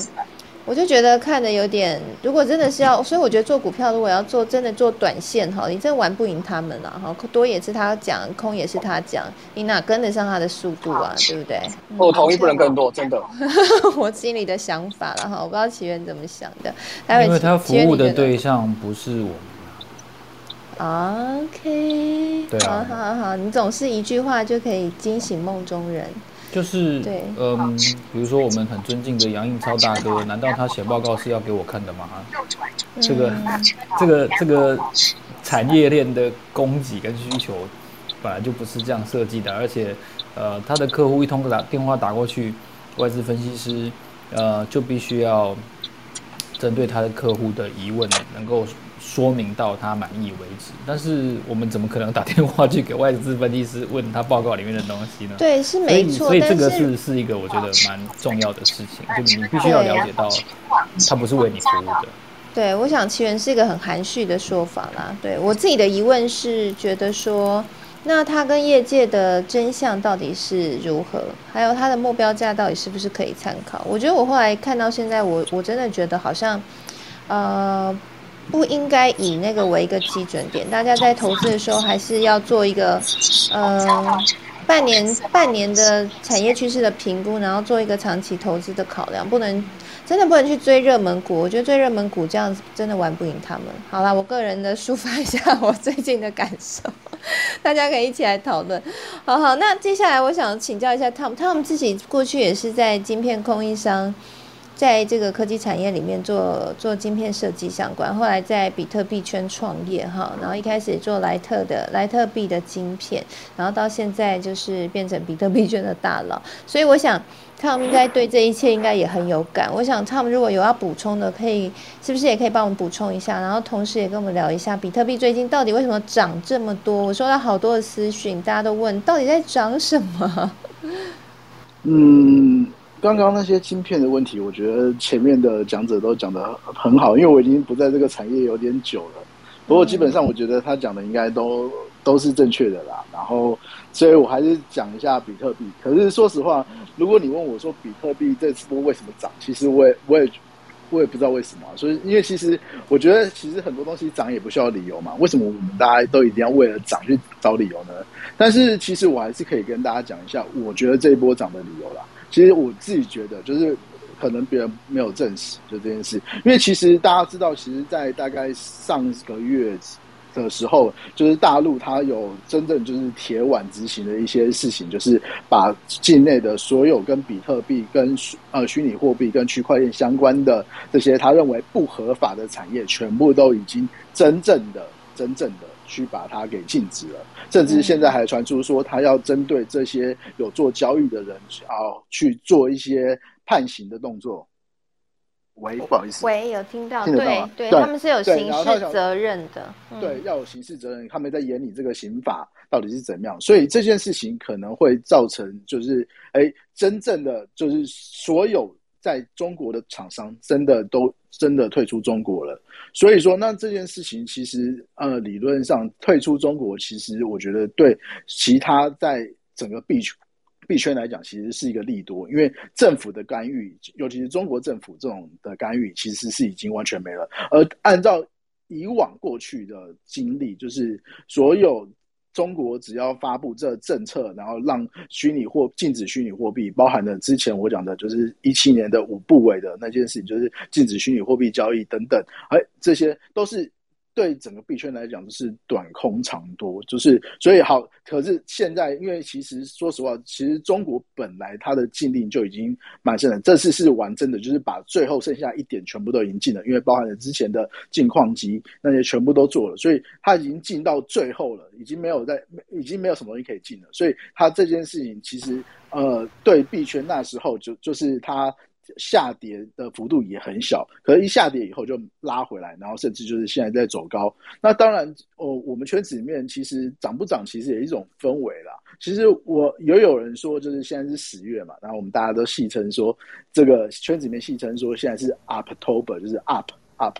我就觉得看的有点。如果真的是要，所以我觉得做股票，如果要做真的做短线哈，你真的玩不赢他们啊！哈，多也是他讲，空也是他讲，你哪跟得上他的速度啊？对不对？我同意，不能更多，真的。我心里的想法了哈，我不知道奇源怎么想的。因为他服务的对象不是我。OK，好好好，你总是一句话就可以惊醒梦中人。就是，对，嗯，比如说我们很尊敬的杨应超大哥，难道他写报告是要给我看的吗？这个，这个，这个产业链的供给跟需求本来就不是这样设计的，而且呃，他的客户一通打电话打过去，外资分析师呃就必须要针对他的客户的疑问，能够说明到他满意为止。但是我们怎么可能打电话去给外资分析师问他报告里面的东西呢？对，是没错。所以这个是是一个我觉得蛮重要的事情，就你必须要了解到，他不是为你服务的。对，我想奇源是一个很含蓄的说法啦。对我自己的疑问是，觉得说。那他跟业界的真相到底是如何？还有他的目标价到底是不是可以参考？我觉得我后来看到现在，我我真的觉得好像，呃，不应该以那个为一个基准点。大家在投资的时候，还是要做一个，呃，半年半年的产业趋势的评估，然后做一个长期投资的考量，不能。真的不能去追热门股，我觉得追热门股这样子真的玩不赢他们。好啦，我个人的抒发一下我最近的感受，大家可以一起来讨论。好好，那接下来我想请教一下 Tom，Tom 自己过去也是在晶片供应商。在这个科技产业里面做做晶片设计相关，后来在比特币圈创业哈，然后一开始做莱特的莱特币的晶片，然后到现在就是变成比特币圈的大佬，所以我想 Tom 应该对这一切应该也很有感。我想 Tom 如果有要补充的，可以是不是也可以帮我们补充一下？然后同时也跟我们聊一下比特币最近到底为什么涨这么多？我收到好多的私讯，大家都问到底在涨什么？嗯。刚刚那些芯片的问题，我觉得前面的讲者都讲的很好，因为我已经不在这个产业有点久了。不过基本上，我觉得他讲的应该都 都是正确的啦。然后，所以我还是讲一下比特币。可是说实话，如果你问我说比特币这次波为什么涨，其实我也我也我也不知道为什么。所以，因为其实我觉得，其实很多东西涨也不需要理由嘛。为什么我们大家都一定要为了涨去找理由呢？但是，其实我还是可以跟大家讲一下，我觉得这一波涨的理由啦。其实我自己觉得，就是可能别人没有证实就这件事，因为其实大家知道，其实，在大概上个月的时候，就是大陆它有真正就是铁腕执行的一些事情，就是把境内的所有跟比特币、跟呃虚拟货币、跟区块链相关的这些他认为不合法的产业，全部都已经真正的、真正的。去把它给禁止了，甚至现在还传出说他要针对这些有做交易的人啊去做一些判刑的动作。喂，不好意思，喂，有听到？对对，他们是有刑事责任的，对，要有刑事责任。他们在演你这个刑法到底是怎么样？所以这件事情可能会造成，就是哎，真正的就是所有。在中国的厂商真的都真的退出中国了，所以说那这件事情其实呃理论上退出中国，其实我觉得对其他在整个币圈币圈来讲，其实是一个利多，因为政府的干预，尤其是中国政府这种的干预，其实是已经完全没了。而按照以往过去的经历，就是所有。中国只要发布这政策，然后让虚拟货禁止虚拟货币，包含了之前我讲的，就是一七年的五部委的那件事情，就是禁止虚拟货币交易等等，哎，这些都是。对整个币圈来讲，就是短空长多，就是所以好。可是现在，因为其实说实话，其实中国本来它的禁令就已经蛮深了。这次是玩真的，就是把最后剩下一点全部都已经禁了，因为包含了之前的禁矿机那些全部都做了，所以它已经禁到最后了，已经没有在，已经没有什么东西可以禁了。所以它这件事情其实呃，对币圈那时候就就是它。下跌的幅度也很小，可是一下跌以后就拉回来，然后甚至就是现在在走高。那当然，哦，我们圈子里面其实涨不涨，其实也一种氛围啦。其实我也有人说，就是现在是十月嘛，然后我们大家都戏称说，这个圈子里面戏称说现在是 Uptober，就是 Up Up，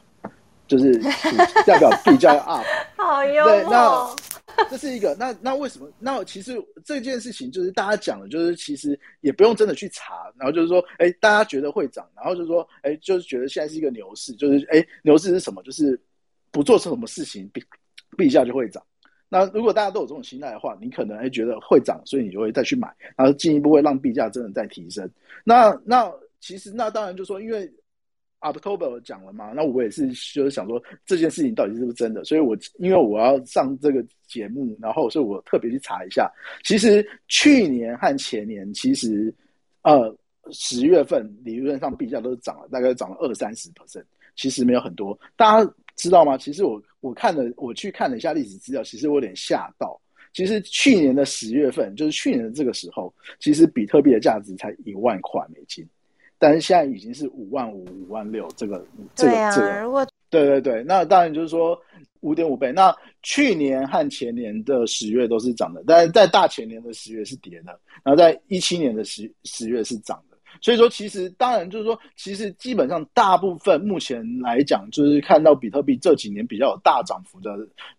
就是 代表比较 Up。好幽默。这是一个，那那为什么？那其实这件事情就是大家讲的，就是其实也不用真的去查，然后就是说，哎，大家觉得会涨，然后就是说，哎，就是觉得现在是一个牛市，就是哎，牛市是什么？就是不做成什么事情，币币价就会涨。那如果大家都有这种心态的话，你可能哎觉得会涨，所以你就会再去买，然后进一步会让币价真的再提升。那那其实那当然就说，因为。October 讲了嘛？那我也是就是想说这件事情到底是不是真的，所以我因为我要上这个节目，然后所以我特别去查一下。其实去年和前年，其实呃十月份理论上币价都是涨了，大概涨了二三十 percent，其实没有很多。大家知道吗？其实我我看了我去看了一下历史资料，其实我有点吓到。其实去年的十月份，就是去年的这个时候，其实比特币的价值才一万块美金，但是现在已经是五万五、五万六，这个这个这个，如果对对对，那当然就是说五点五倍。那去年和前年的十月都是涨的，但是在大前年的十月是跌的，然后在一七年的十十月是涨的。所以说，其实当然就是说，其实基本上大部分目前来讲，就是看到比特币这几年比较有大涨幅的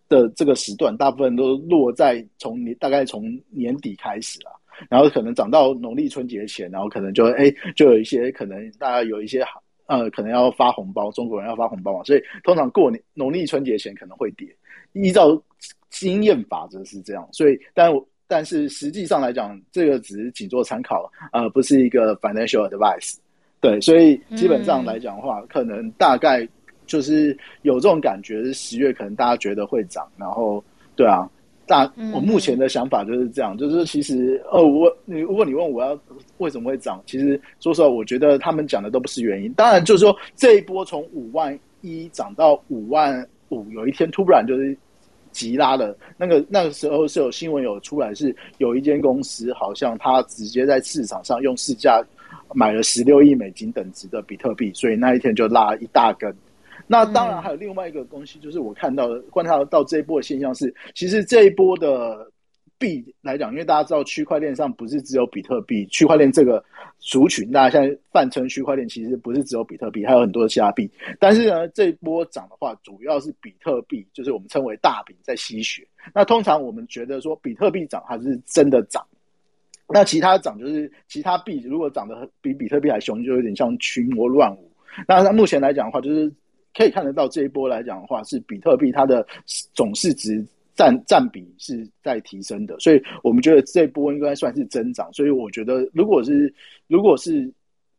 的这个时段，大部分都落在从年大概从年底开始啊，然后可能涨到农历春节前，然后可能就哎就有一些可能大家有一些呃可能要发红包，中国人要发红包嘛，所以通常过年农历春节前可能会跌，依照经验法则是这样，所以但。但是实际上来讲，这个只是仅做参考，呃，不是一个 financial advice。对，所以基本上来讲的话，可能大概就是有这种感觉，十月可能大家觉得会涨，然后对啊，大我目前的想法就是这样，就是其实哦，我你如果你问我要为什么会涨，其实说实话，我觉得他们讲的都不是原因。当然就是说这一波从五万一涨到五万五，有一天突然就是。急拉了那个那个时候是有新闻有出来，是有一间公司好像他直接在市场上用市价买了十六亿美金等值的比特币，所以那一天就拉一大根。那当然还有另外一个东西，就是我看到的观察到这一波的现象是，其实这一波的。币来讲，因为大家知道区块链上不是只有比特币，区块链这个族群，大家现在泛称区块链，其实不是只有比特币，还有很多的其他币。但是呢，这一波涨的话，主要是比特币，就是我们称为大饼在吸血。那通常我们觉得说，比特币涨它是真的涨，那其他涨就是其他币如果涨得比比特币还凶，就有点像群魔乱舞。那目前来讲的话，就是可以看得到这一波来讲的话，是比特币它的总市值。占占比是在提升的，所以我们觉得这波应该算是增长。所以我觉得，如果是如果是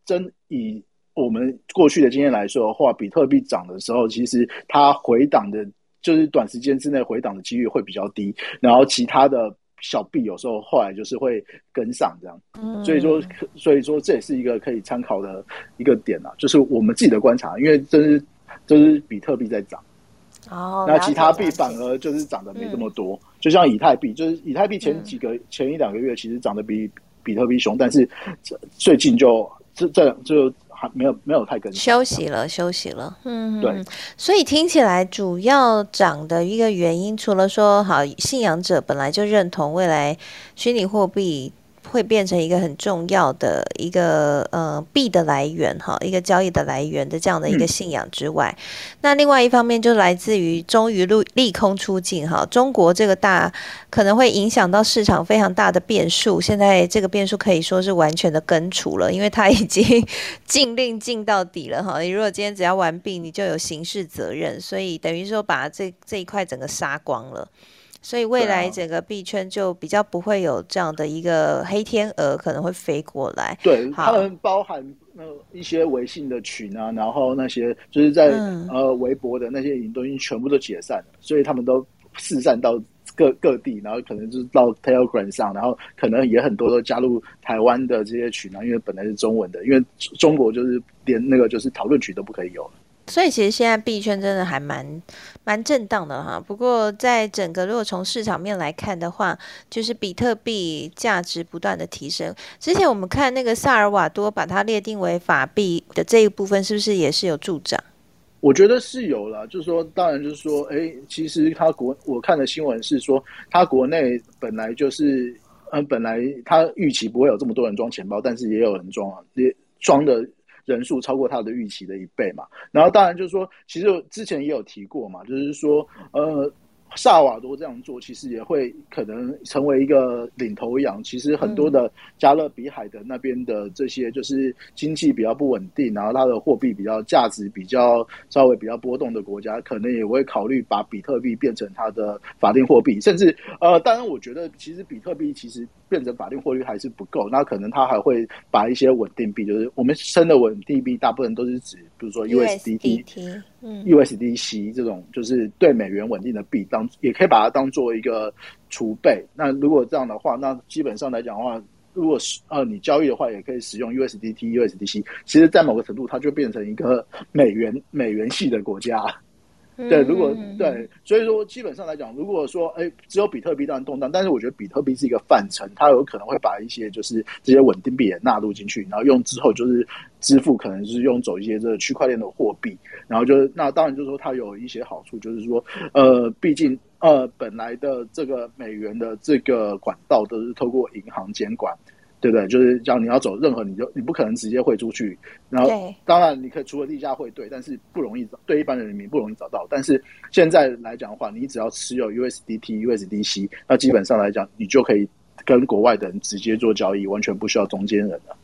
真以我们过去的经验来说的话，比特币涨的时候，其实它回档的，就是短时间之内回档的几率会比较低。然后其他的小币有时候后来就是会跟上这样。嗯，所以说，所以说这也是一个可以参考的一个点啊，就是我们自己的观察，因为这是这是比特币在涨。哦，那其他币反而就是涨得没这么多，就像以太币，就是以太币前几个前一两个月其实涨得比比特币凶，但是最近就这这就还没有没有太跟休息了，休息了，嗯，对，所以听起来主要涨的一个原因，除了说好信仰者本来就认同未来虚拟货币。会变成一个很重要的一个呃币的来源哈，一个交易的来源的这样的一个信仰之外，那另外一方面就来自于终于利利空出尽哈，中国这个大可能会影响到市场非常大的变数，现在这个变数可以说是完全的根除了，因为它已经禁令禁到底了哈，你如果今天只要完毕，你就有刑事责任，所以等于说把这这一块整个杀光了。所以未来整个币圈就比较不会有这样的一个黑天鹅可能会飞过来。对，他们包含那一些微信的群啊，然后那些就是在呃微博的那些已经都已经全部都解散了，所以他们都四散到各各地，然后可能就是到 Telegram 上，然后可能也很多都加入台湾的这些群啊，因为本来是中文的，因为中国就是连那个就是讨论群都不可以有。所以其实现在币圈真的还蛮蛮震荡的哈。不过在整个如果从市场面来看的话，就是比特币价值不断的提升。之前我们看那个萨尔瓦多把它列定为法币的这一部分，是不是也是有助长？我觉得是有了，就是说，当然就是说，哎，其实他国我看的新闻是说，他国内本来就是，嗯，本来他预期不会有这么多人装钱包，但是也有人装啊，也装的。人数超过他的预期的一倍嘛，然后当然就是说，其实之前也有提过嘛，就是说，呃。萨瓦多这样做，其实也会可能成为一个领头羊。其实很多的加勒比海的那边的这些，就是经济比较不稳定，然后它的货币比较价值比较稍微比较波动的国家，可能也会考虑把比特币变成它的法定货币。甚至呃，当然我觉得其实比特币其实变成法定货币还是不够，那可能它还会把一些稳定币，就是我们称的稳定币，大部分都是指比如说 USDT。USDC 这种就是对美元稳定的币，当也可以把它当做一个储备。那如果这样的话，那基本上来讲的话，如果是呃你交易的话，也可以使用 USDT、USDC。其实，在某个程度，它就变成一个美元美元系的国家。对，如果对，所以说基本上来讲，如果说哎，只有比特币当然动荡，但是我觉得比特币是一个范畴，它有可能会把一些就是这些稳定币也纳入进去，然后用之后就是支付，可能就是用走一些这个区块链的货币，然后就是那当然就是说它有一些好处，就是说呃，毕竟呃本来的这个美元的这个管道都是透过银行监管。对不对？就是叫你要走任何，你就你不可能直接汇出去。然后，当然你可以除了地下汇兑，但是不容易找，对一般的人民不容易找到。但是现在来讲的话，你只要持有 USDT、USDC，那基本上来讲，你就可以跟国外的人直接做交易，完全不需要中间人了。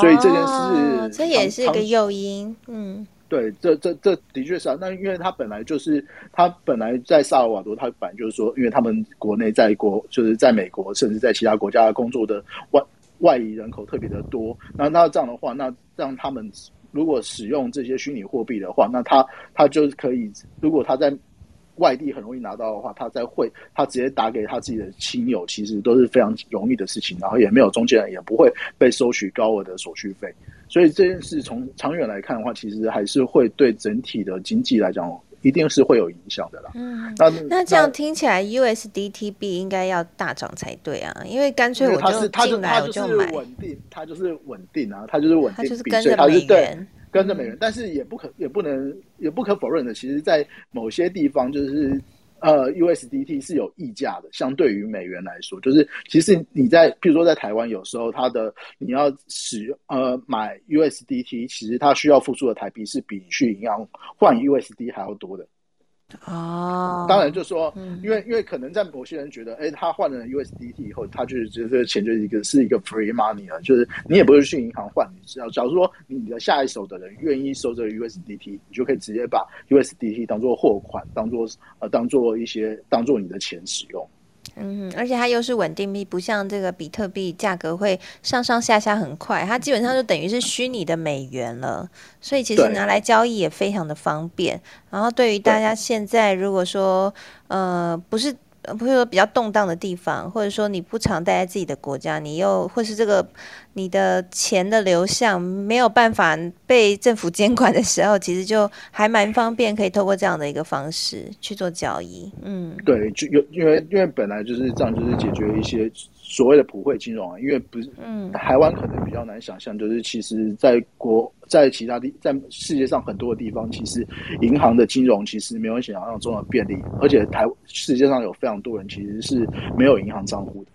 所以这件事，这也是一个诱因。嗯，对，这这这的确是啊。那因为他本来就是，他本来在萨尔瓦多，他本来就是说，因为他们国内在国，就是在美国，甚至在其他国家工作的外外移人口特别的多。那那这样的话，那让他们如果使用这些虚拟货币的话，那他他就可以，如果他在。外地很容易拿到的话，他在汇，他直接打给他自己的亲友，其实都是非常容易的事情，然后也没有中间人，也不会被收取高额的手续费。所以这件事从长远来看的话，其实还是会对整体的经济来讲，一定是会有影响的啦。嗯，那那这样听起来，USDTB 应该要大涨才对啊，因为干脆我就进来我就买，稳定，它就是稳定啊，它就是稳定，就是跟着美元。跟着美元，但是也不可也不能也不可否认的，其实，在某些地方，就是呃，USDT 是有溢价的，相对于美元来说，就是其实你在，譬如说在台湾，有时候它的你要使呃买 USDT，其实它需要付出的台币是比你去银行换 USD 还要多的。哦，当然就说，因为因为可能在某些人觉得，哎，他换了 USDT 以后，他就是觉得这个钱就是一个是一个 free money 了，就是你也不是去银行换，你只要假如说你的下一手的人愿意收这个 USDT，你就可以直接把 USDT 当做货款，当做呃当做一些当做你的钱使用。嗯，而且它又是稳定币，不像这个比特币价格会上上下下很快，它基本上就等于是虚拟的美元了，所以其实拿来交易也非常的方便。然后对于大家现在如果说呃不是。不是说比较动荡的地方，或者说你不常待在自己的国家，你又或是这个你的钱的流向没有办法被政府监管的时候，其实就还蛮方便，可以透过这样的一个方式去做交易。嗯，对，就有因为因为本来就是这样，就是解决一些。所谓的普惠金融啊，因为不是，嗯，台湾可能比较难想象，就是其实在国在其他地在世界上很多的地方，其实银行的金融其实没有想象中的便利，而且台世界上有非常多人其实是没有银行账户的。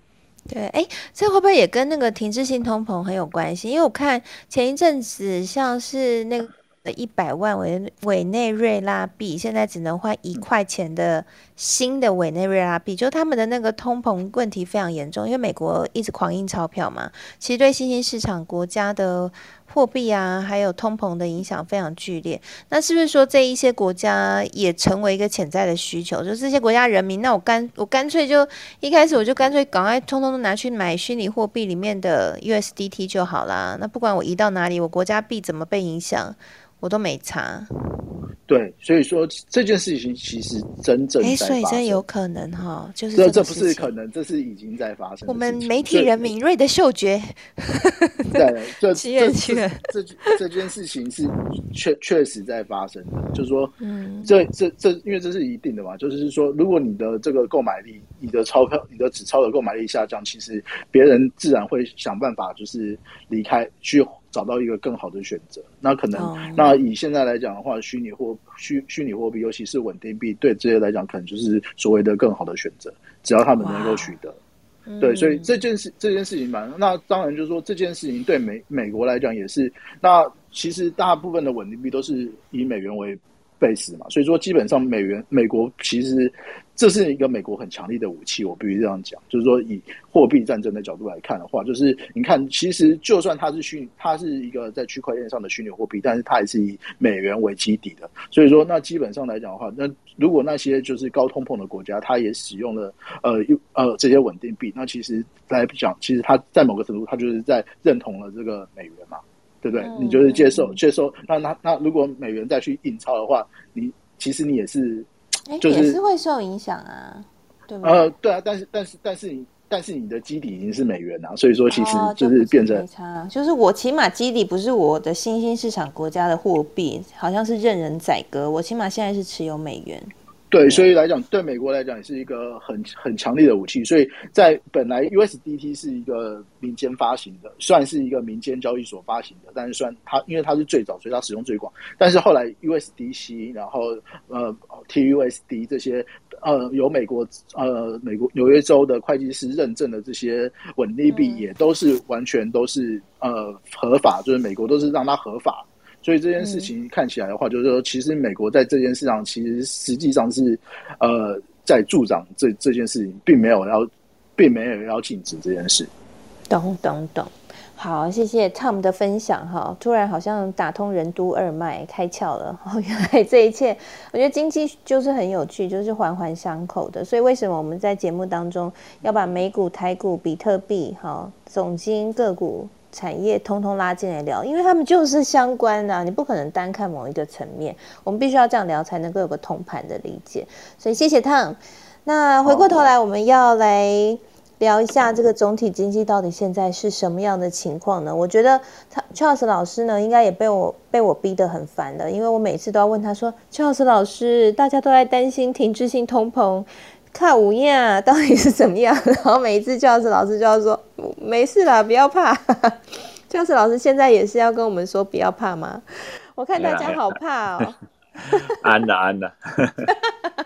对，哎，这会不会也跟那个停滞性通膨很有关系？因为我看前一阵子像是那个。一百万委委内瑞拉币，现在只能换一块钱的新的委内瑞拉币，就他们的那个通膨问题非常严重，因为美国一直狂印钞票嘛，其实对新兴市场国家的货币啊，还有通膨的影响非常剧烈。那是不是说这一些国家也成为一个潜在的需求？就这些国家人民，那我干我干脆就一开始我就干脆赶快通通都拿去买虚拟货币里面的 USDT 就好啦。那不管我移到哪里，我国家币怎么被影响？我都没查，对，所以说这件事情其实真正哎，所以真有可能哈，就是这这不是可能，这是已经在发生。我们媒体人敏锐的嗅觉，对，这这这这件事情是确确实在发生的，就是说，嗯，这这这，因为这是一定的嘛，就是说，如果你的这个购买力，你的钞票，你的纸钞的购买力下降，其实别人自然会想办法，就是离开去。找到一个更好的选择，那可能那以现在来讲的话，虚拟货虚虚拟货币，尤其是稳定币，对这些来讲，可能就是所谓的更好的选择。只要他们能够取得，对，所以这件事这件事情嘛那当然就是说这件事情对美美国来讲也是。那其实大部分的稳定币都是以美元为 base 嘛，所以说基本上美元美国其实。这是一个美国很强力的武器，我必须这样讲。就是说，以货币战争的角度来看的话，就是你看，其实就算它是虚，它是一个在区块链上的虚拟货币，但是它也是以美元为基底的。所以说，那基本上来讲的话，那如果那些就是高通膨的国家，它也使用了呃呃这些稳定币，那其实来讲，其实它在某个程度，它就是在认同了这个美元嘛，对不对？你就是接受接受，那那那如果美元再去印钞的话，你其实你也是。也是会受影响啊，对吗？呃，对啊，但是但是但是你但是你的基底已经是美元啊，所以说其实就是变成，就是我起码基底不是我的新兴市场国家的货币，好像是任人宰割，我起码现在是持有美元。对，所以来讲，对美国来讲也是一个很很强烈的武器。所以在本来 USDT 是一个民间发行的，算是一个民间交易所发行的，但是算它因为它是最早，所以它使用最广。但是后来 USDC，然后呃 TUSD 这些呃由美国呃美国纽约州的会计师认证的这些稳定币，也都是完全都是呃合法，就是美国都是让它合法。所以这件事情看起来的话，就是说，其实美国在这件事上，其实实际上是，呃，在助长这这件事情，并没有要，并没有要禁止这件事。懂懂懂，好，谢谢 Tom 的分享哈，突然好像打通任督二脉，开窍了。哦，原来这一切，我觉得经济就是很有趣，就是环环相扣的。所以为什么我们在节目当中要把美股、台股、比特币、哈总金个股？产业通通拉进来聊，因为他们就是相关的，你不可能单看某一个层面，我们必须要这样聊才能够有个通盘的理解。所以谢谢汤。那回过头来，我们要来聊一下这个总体经济到底现在是什么样的情况呢？我觉得他 Charles 老师呢，应该也被我被我逼得很烦的，因为我每次都要问他说：“Charles 老师，大家都在担心停滞性通膨。”看五啊，到底是怎么样？然后每一次教室老师就要说没事啦，不要怕。教室老师现在也是要跟我们说不要怕吗？我看大家好怕哦。安的安的。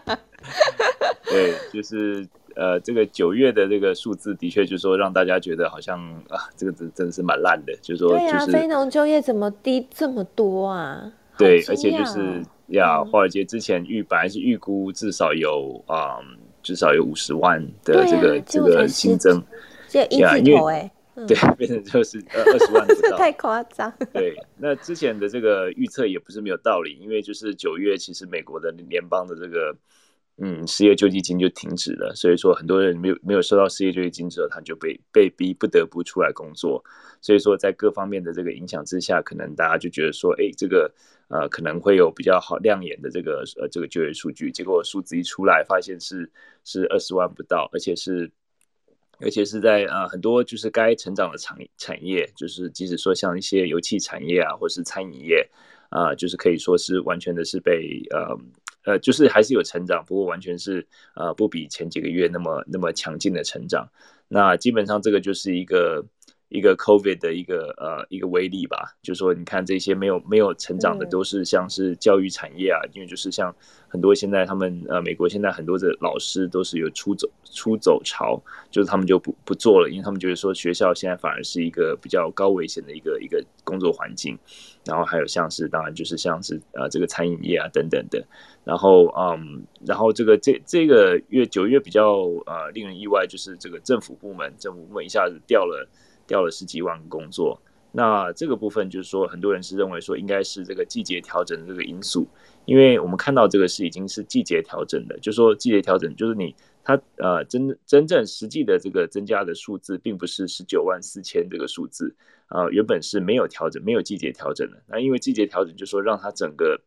对，就是呃，这个九月的这个数字的确就是说让大家觉得好像啊，这个真真的是蛮烂的，就是说对啊，非农就业怎么低这么多啊？对，而且就是呀，华尔街之前预本来是预估至少有啊。至少有五十万的这个这个新增，这一字头哎，对，变成就是呃二十万不到，太夸张。对，那之前的这个预测也不是没有道理，因为就是九月其实美国的联邦的这个嗯失业救济金就停止了，所以说很多人没有没有收到失业救济金之后，他就被被逼不得不出来工作，所以说在各方面的这个影响之下，可能大家就觉得说，哎，这个。呃，可能会有比较好亮眼的这个呃这个就业数据，结果数字一出来，发现是是二十万不到，而且是而且是在呃很多就是该成长的产产业，就是即使说像一些油气产业啊，或是餐饮业啊，就是可以说是完全的是被呃呃就是还是有成长，不过完全是呃不比前几个月那么那么强劲的成长。那基本上这个就是一个。一个 COVID 的一个呃一个威力吧，就是说，你看这些没有没有成长的，都是像是教育产业啊，因为就是像很多现在他们呃美国现在很多的老师都是有出走出走潮，就是他们就不不做了，因为他们觉得说学校现在反而是一个比较高危险的一个一个工作环境，然后还有像是当然就是像是呃这个餐饮业啊等等的，然后嗯然后这个这这个月九月比较呃令人意外，就是这个政府部门政府部门一下子掉了。掉了十几万个工作，那这个部分就是说，很多人是认为说应该是这个季节调整的这个因素，因为我们看到这个是已经是季节调整的，就说季节调整就是你它呃真真正实际的这个增加的数字，并不是十九万四千这个数字啊，原本是没有调整，没有季节调整的，那因为季节调整就说让它整个。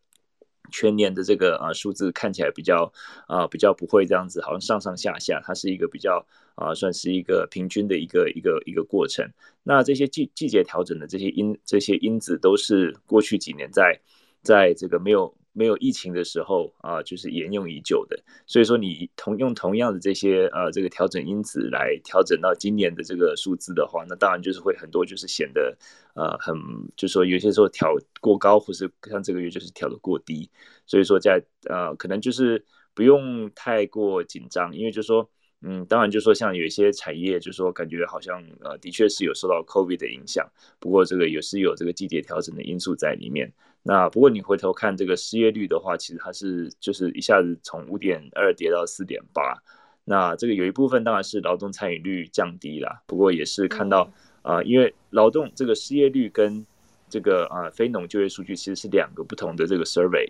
全年的这个啊数字看起来比较啊比较不会这样子，好像上上下下，它是一个比较啊算是一个平均的一个一个一个过程。那这些季季节调整的这些因这些因子都是过去几年在在这个没有。没有疫情的时候啊，就是沿用已久的。所以说，你同用同样的这些呃这个调整因子来调整到今年的这个数字的话，那当然就是会很多就是显得呃很，就说有些时候调过高，或是像这个月就是调的过低。所以说在呃可能就是不用太过紧张，因为就说嗯，当然就说像有一些产业，就说感觉好像呃的确是有受到 COVID 的影响，不过这个也是有这个季节调整的因素在里面。那不过你回头看这个失业率的话，其实它是就是一下子从五点二跌到四点八。那这个有一部分当然是劳动参与率降低了，不过也是看到啊，因为劳动这个失业率跟这个啊非农就业数据其实是两个不同的这个 survey，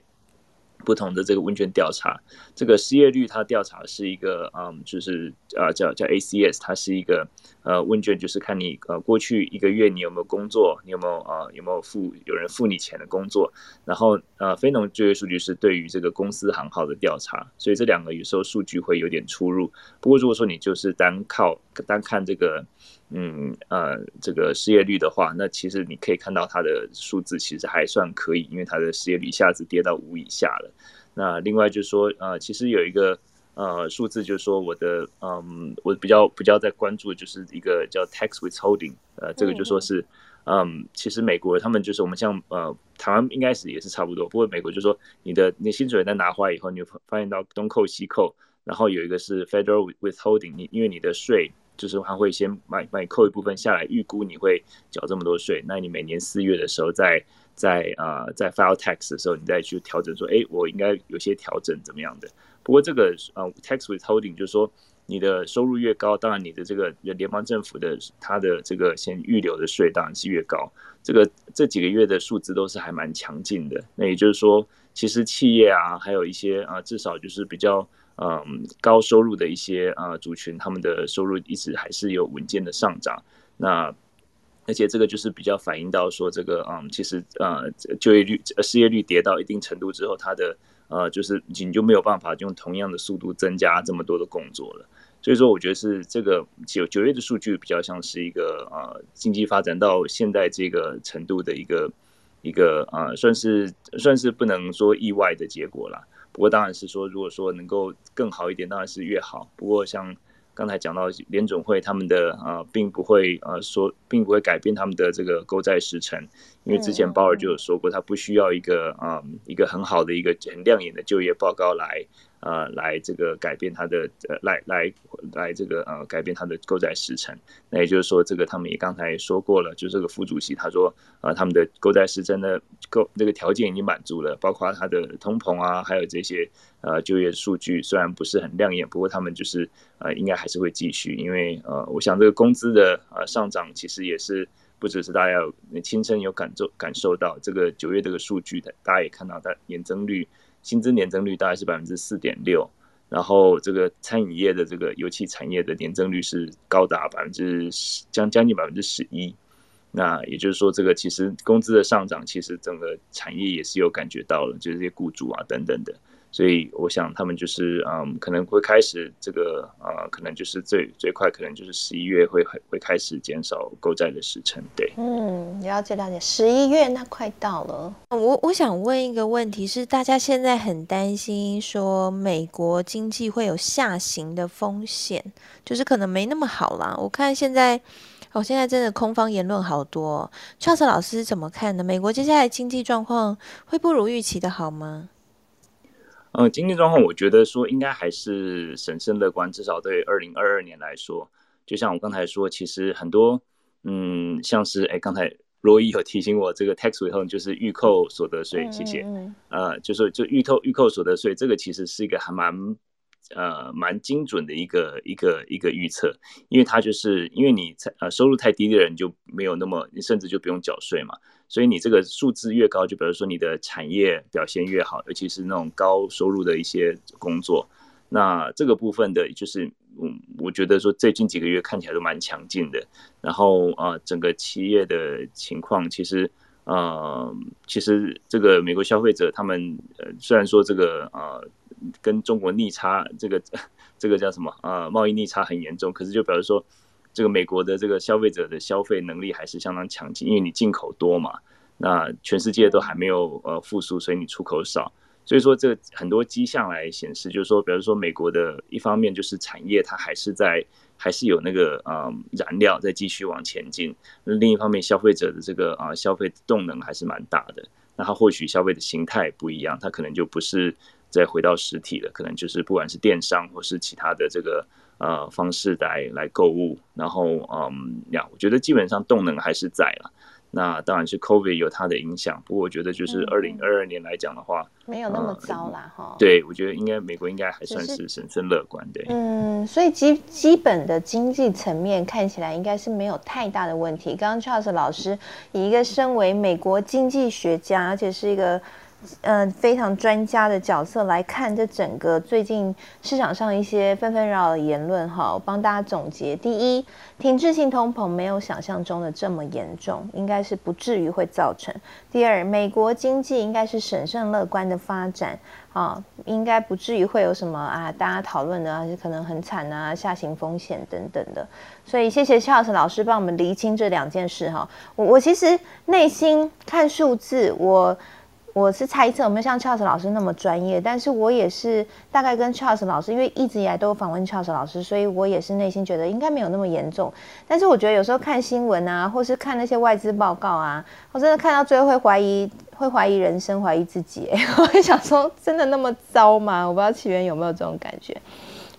不同的这个问卷调查。这个失业率它调查是一个嗯，就是啊叫叫 ACS，它是一个呃问卷，就是看你呃过去一个月你有没有工作，你有没有呃有没有付有人付你钱的工作，然后呃非农就业数据是对于这个公司行号的调查，所以这两个有时候数据会有点出入。不过如果说你就是单靠单看这个嗯呃这个失业率的话，那其实你可以看到它的数字其实还算可以，因为它的失业率一下子跌到五以下了。那另外就是说呃其实有一个。呃，数字就是说，我的嗯，我比较比较在关注的就是一个叫 tax withholding，呃，这个就说是，嗯，其实美国他们就是我们像呃，台湾应该是也是差不多，不过美国就说你的你薪水在拿回来以后，你发现到东扣西扣，然后有一个是 federal withholding，你因为你的税就是他会先买买扣一部分下来，预估你会缴这么多税，那你每年四月的时候在在呃在 file tax 的时候，你再去调整说，哎，我应该有些调整怎么样的。不过这个呃，tax withholding 就是说，你的收入越高，当然你的这个联邦政府的它的这个先预留的税当然是越高。这个这几个月的数字都是还蛮强劲的。那也就是说，其实企业啊，还有一些啊，至少就是比较嗯高收入的一些啊族群，他们的收入一直还是有稳健的上涨。那而且这个就是比较反映到说，这个嗯，其实呃就业率、失业率跌到一定程度之后，它的呃，就是你就没有办法用同样的速度增加这么多的工作了，所以说我觉得是这个九九月的数据比较像是一个呃经济发展到现在这个程度的一个一个呃算是算是不能说意外的结果啦。不过当然是说如果说能够更好一点，当然是越好。不过像。刚才讲到联总会他们的呃，并不会呃说，并不会改变他们的这个购债时程，因为之前鲍尔就有说过，他不需要一个啊一个很好的一个很亮眼的就业报告来。呃，来这个改变它的呃，来来来这个呃，改变它的购债时程。那也就是说，这个他们也刚才说过了，就是这个副主席他说，呃，他们的购债时程的购这个条件已经满足了，包括它的通膨啊，还有这些呃就业数据虽然不是很亮眼，不过他们就是呃，应该还是会继续，因为呃，我想这个工资的呃上涨其实也是不只是大家有亲身有感受感受到，这个九月这个数据的，大家也看到它年增率。薪资年增率大概是百分之四点六，然后这个餐饮业的这个油气产业的年增率是高达百分之十，将将近百分之十一。那也就是说，这个其实工资的上涨，其实整个产业也是有感觉到了，就是这些雇主啊等等的。所以我想他们就是嗯，可能会开始这个呃，可能就是最最快可能就是十一月会会开始减少购债的时程，对。嗯，了解了解，十一月那快到了。我我想问一个问题是，大家现在很担心说美国经济会有下行的风险，就是可能没那么好啦。我看现在，哦，现在真的空方言论好多。Charles 老师怎么看呢？美国接下来经济状况会不如预期的好吗？嗯，经济状况我觉得说应该还是审慎乐观，至少对二零二二年来说，就像我刚才说，其实很多，嗯，像是哎，刚才罗伊有提醒我，这个 tax 以后就是预扣所得税，谢谢，呃，就是就预扣预扣所得税，这个其实是一个还蛮。呃，蛮精准的一个一个一个预测，因为它就是因为你呃收入太低的人就没有那么，你甚至就不用缴税嘛，所以你这个数字越高，就比如说你的产业表现越好，尤其是那种高收入的一些工作，那这个部分的，就是嗯，我觉得说最近几个月看起来都蛮强劲的，然后啊，整个企业的情况其实呃，其实这个美国消费者他们呃，虽然说这个呃。跟中国逆差，这个 这个叫什么啊？贸易逆差很严重，可是就表示说，这个美国的这个消费者的消费能力还是相当强劲，因为你进口多嘛，那全世界都还没有呃复苏，所以你出口少，所以说这很多迹象来显示，就是说，比如说美国的一方面就是产业它还是在还是有那个呃燃料在继续往前进，那另一方面消费者的这个啊消费动能还是蛮大的，那它或许消费的形态不一样，它可能就不是。再回到实体了，可能就是不管是电商或是其他的这个呃方式来来购物，然后嗯，呀，我觉得基本上动能还是在了。那当然是 COVID 有它的影响，不过我觉得就是二零二二年来讲的话，没有那么糟啦哈。对，我觉得应该美国应该还算是审慎乐观的。嗯，所以基基本的经济层面看起来应该是没有太大的问题。刚刚 Charles 老师以一个身为美国经济学家，而且是一个。呃非常专家的角色来看这整个最近市场上一些纷纷扰扰的言论哈，我帮大家总结：第一，停滞性通膨没有想象中的这么严重，应该是不至于会造成；第二，美国经济应该是审慎乐观的发展。啊，应该不至于会有什么啊，大家讨论的可能很惨啊，下行风险等等的。所以谢谢肖老师老师帮我们厘清这两件事哈。我我其实内心看数字，我。我是猜测，没有像 Charles 老师那么专业，但是我也是大概跟 Charles 老师，因为一直以来都有访问 Charles 老师，所以我也是内心觉得应该没有那么严重。但是我觉得有时候看新闻啊，或是看那些外资报告啊，我真的看到最后会怀疑，会怀疑人生，怀疑自己。我会想说，真的那么糟吗？我不知道起源有没有这种感觉。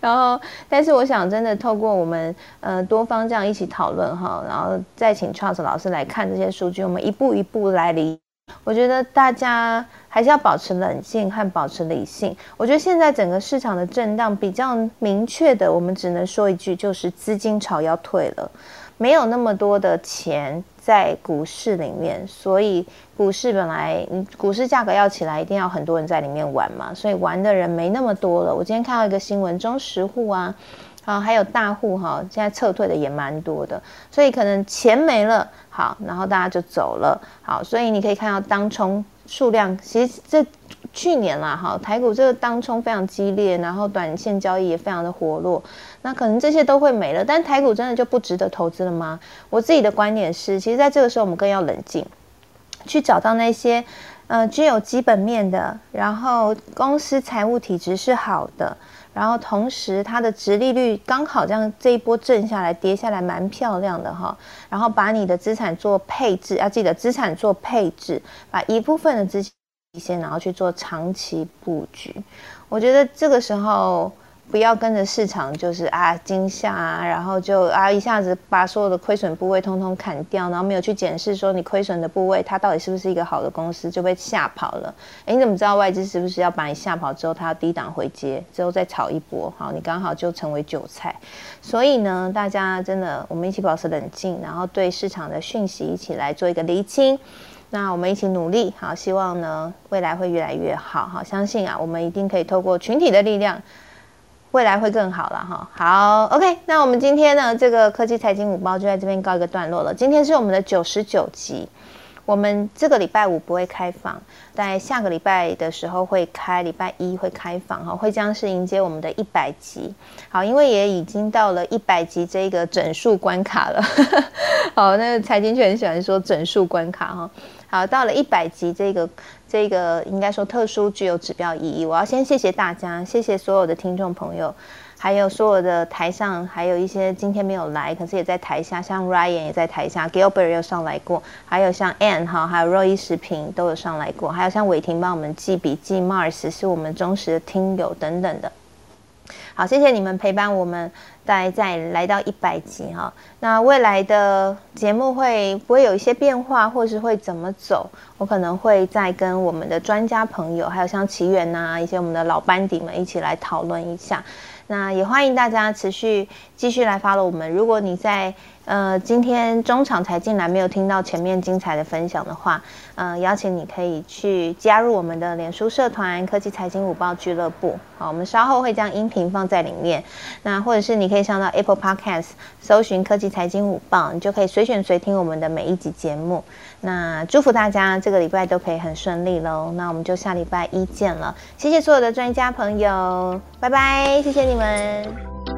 然后，但是我想真的透过我们呃多方这样一起讨论哈，然后再请 Charles 老师来看这些数据，我们一步一步来理。我觉得大家还是要保持冷静和保持理性。我觉得现在整个市场的震荡比较明确的，我们只能说一句，就是资金潮要退了，没有那么多的钱在股市里面，所以股市本来股市价格要起来，一定要很多人在里面玩嘛，所以玩的人没那么多了。我今天看到一个新闻，中石户啊。好，还有大户哈，现在撤退的也蛮多的，所以可能钱没了，好，然后大家就走了，好，所以你可以看到当冲数量，其实这去年啦，哈，台股这个当冲非常激烈，然后短线交易也非常的活络，那可能这些都会没了，但台股真的就不值得投资了吗？我自己的观点是，其实在这个时候我们更要冷静，去找到那些呃具有基本面的，然后公司财务体质是好的。然后同时，它的值利率刚好这样这一波震下来，跌下来蛮漂亮的哈。然后把你的资产做配置，要记得资产做配置，把一部分的资金先，然后去做长期布局。我觉得这个时候。不要跟着市场，就是啊惊吓啊，然后就啊一下子把所有的亏损部位通通砍掉，然后没有去检视说你亏损的部位它到底是不是一个好的公司，就被吓跑了。哎，你怎么知道外资是不是要把你吓跑之后，它要低档回接，之后再炒一波？好，你刚好就成为韭菜。所以呢，大家真的我们一起保持冷静，然后对市场的讯息一起来做一个厘清。那我们一起努力，好，希望呢未来会越来越好。好，相信啊，我们一定可以透过群体的力量。未来会更好了哈，好，OK，那我们今天呢，这个科技财经五包就在这边告一个段落了。今天是我们的九十九集，我们这个礼拜五不会开放，在下个礼拜的时候会开，礼拜一会开放哈，会将是迎接我们的一百集。好，因为也已经到了一百集这个整数关卡了。好，那财经圈很喜欢说整数关卡哈。好，到了一百集这个。这个应该说特殊具有指标意义。我要先谢谢大家，谢谢所有的听众朋友，还有所有的台上，还有一些今天没有来，可是也在台下，像 Ryan 也在台下，Gilbert 又上来过，还有像 Ann 哈，还有 Roy 视频都有上来过，还有像伟霆帮我们记笔记，Mars 是我们忠实的听友等等的。好，谢谢你们陪伴我们。再再来到一百集哈，那未来的节目会不会有一些变化，或是会怎么走？我可能会再跟我们的专家朋友，还有像奇缘呐，一些我们的老班底们一起来讨论一下。那也欢迎大家持续继续来发了我们。如果你在呃今天中场才进来，没有听到前面精彩的分享的话，呃，邀请你可以去加入我们的脸书社团“科技财经午报俱乐部”。好，我们稍后会将音频放在里面。那或者是你可以上到 Apple Podcast 搜寻“科技财经午报”，你就可以随选随听我们的每一集节目。那祝福大家这个礼拜都可以很顺利喽。那我们就下礼拜一见了。谢谢所有的专家朋友，拜拜，谢谢你们。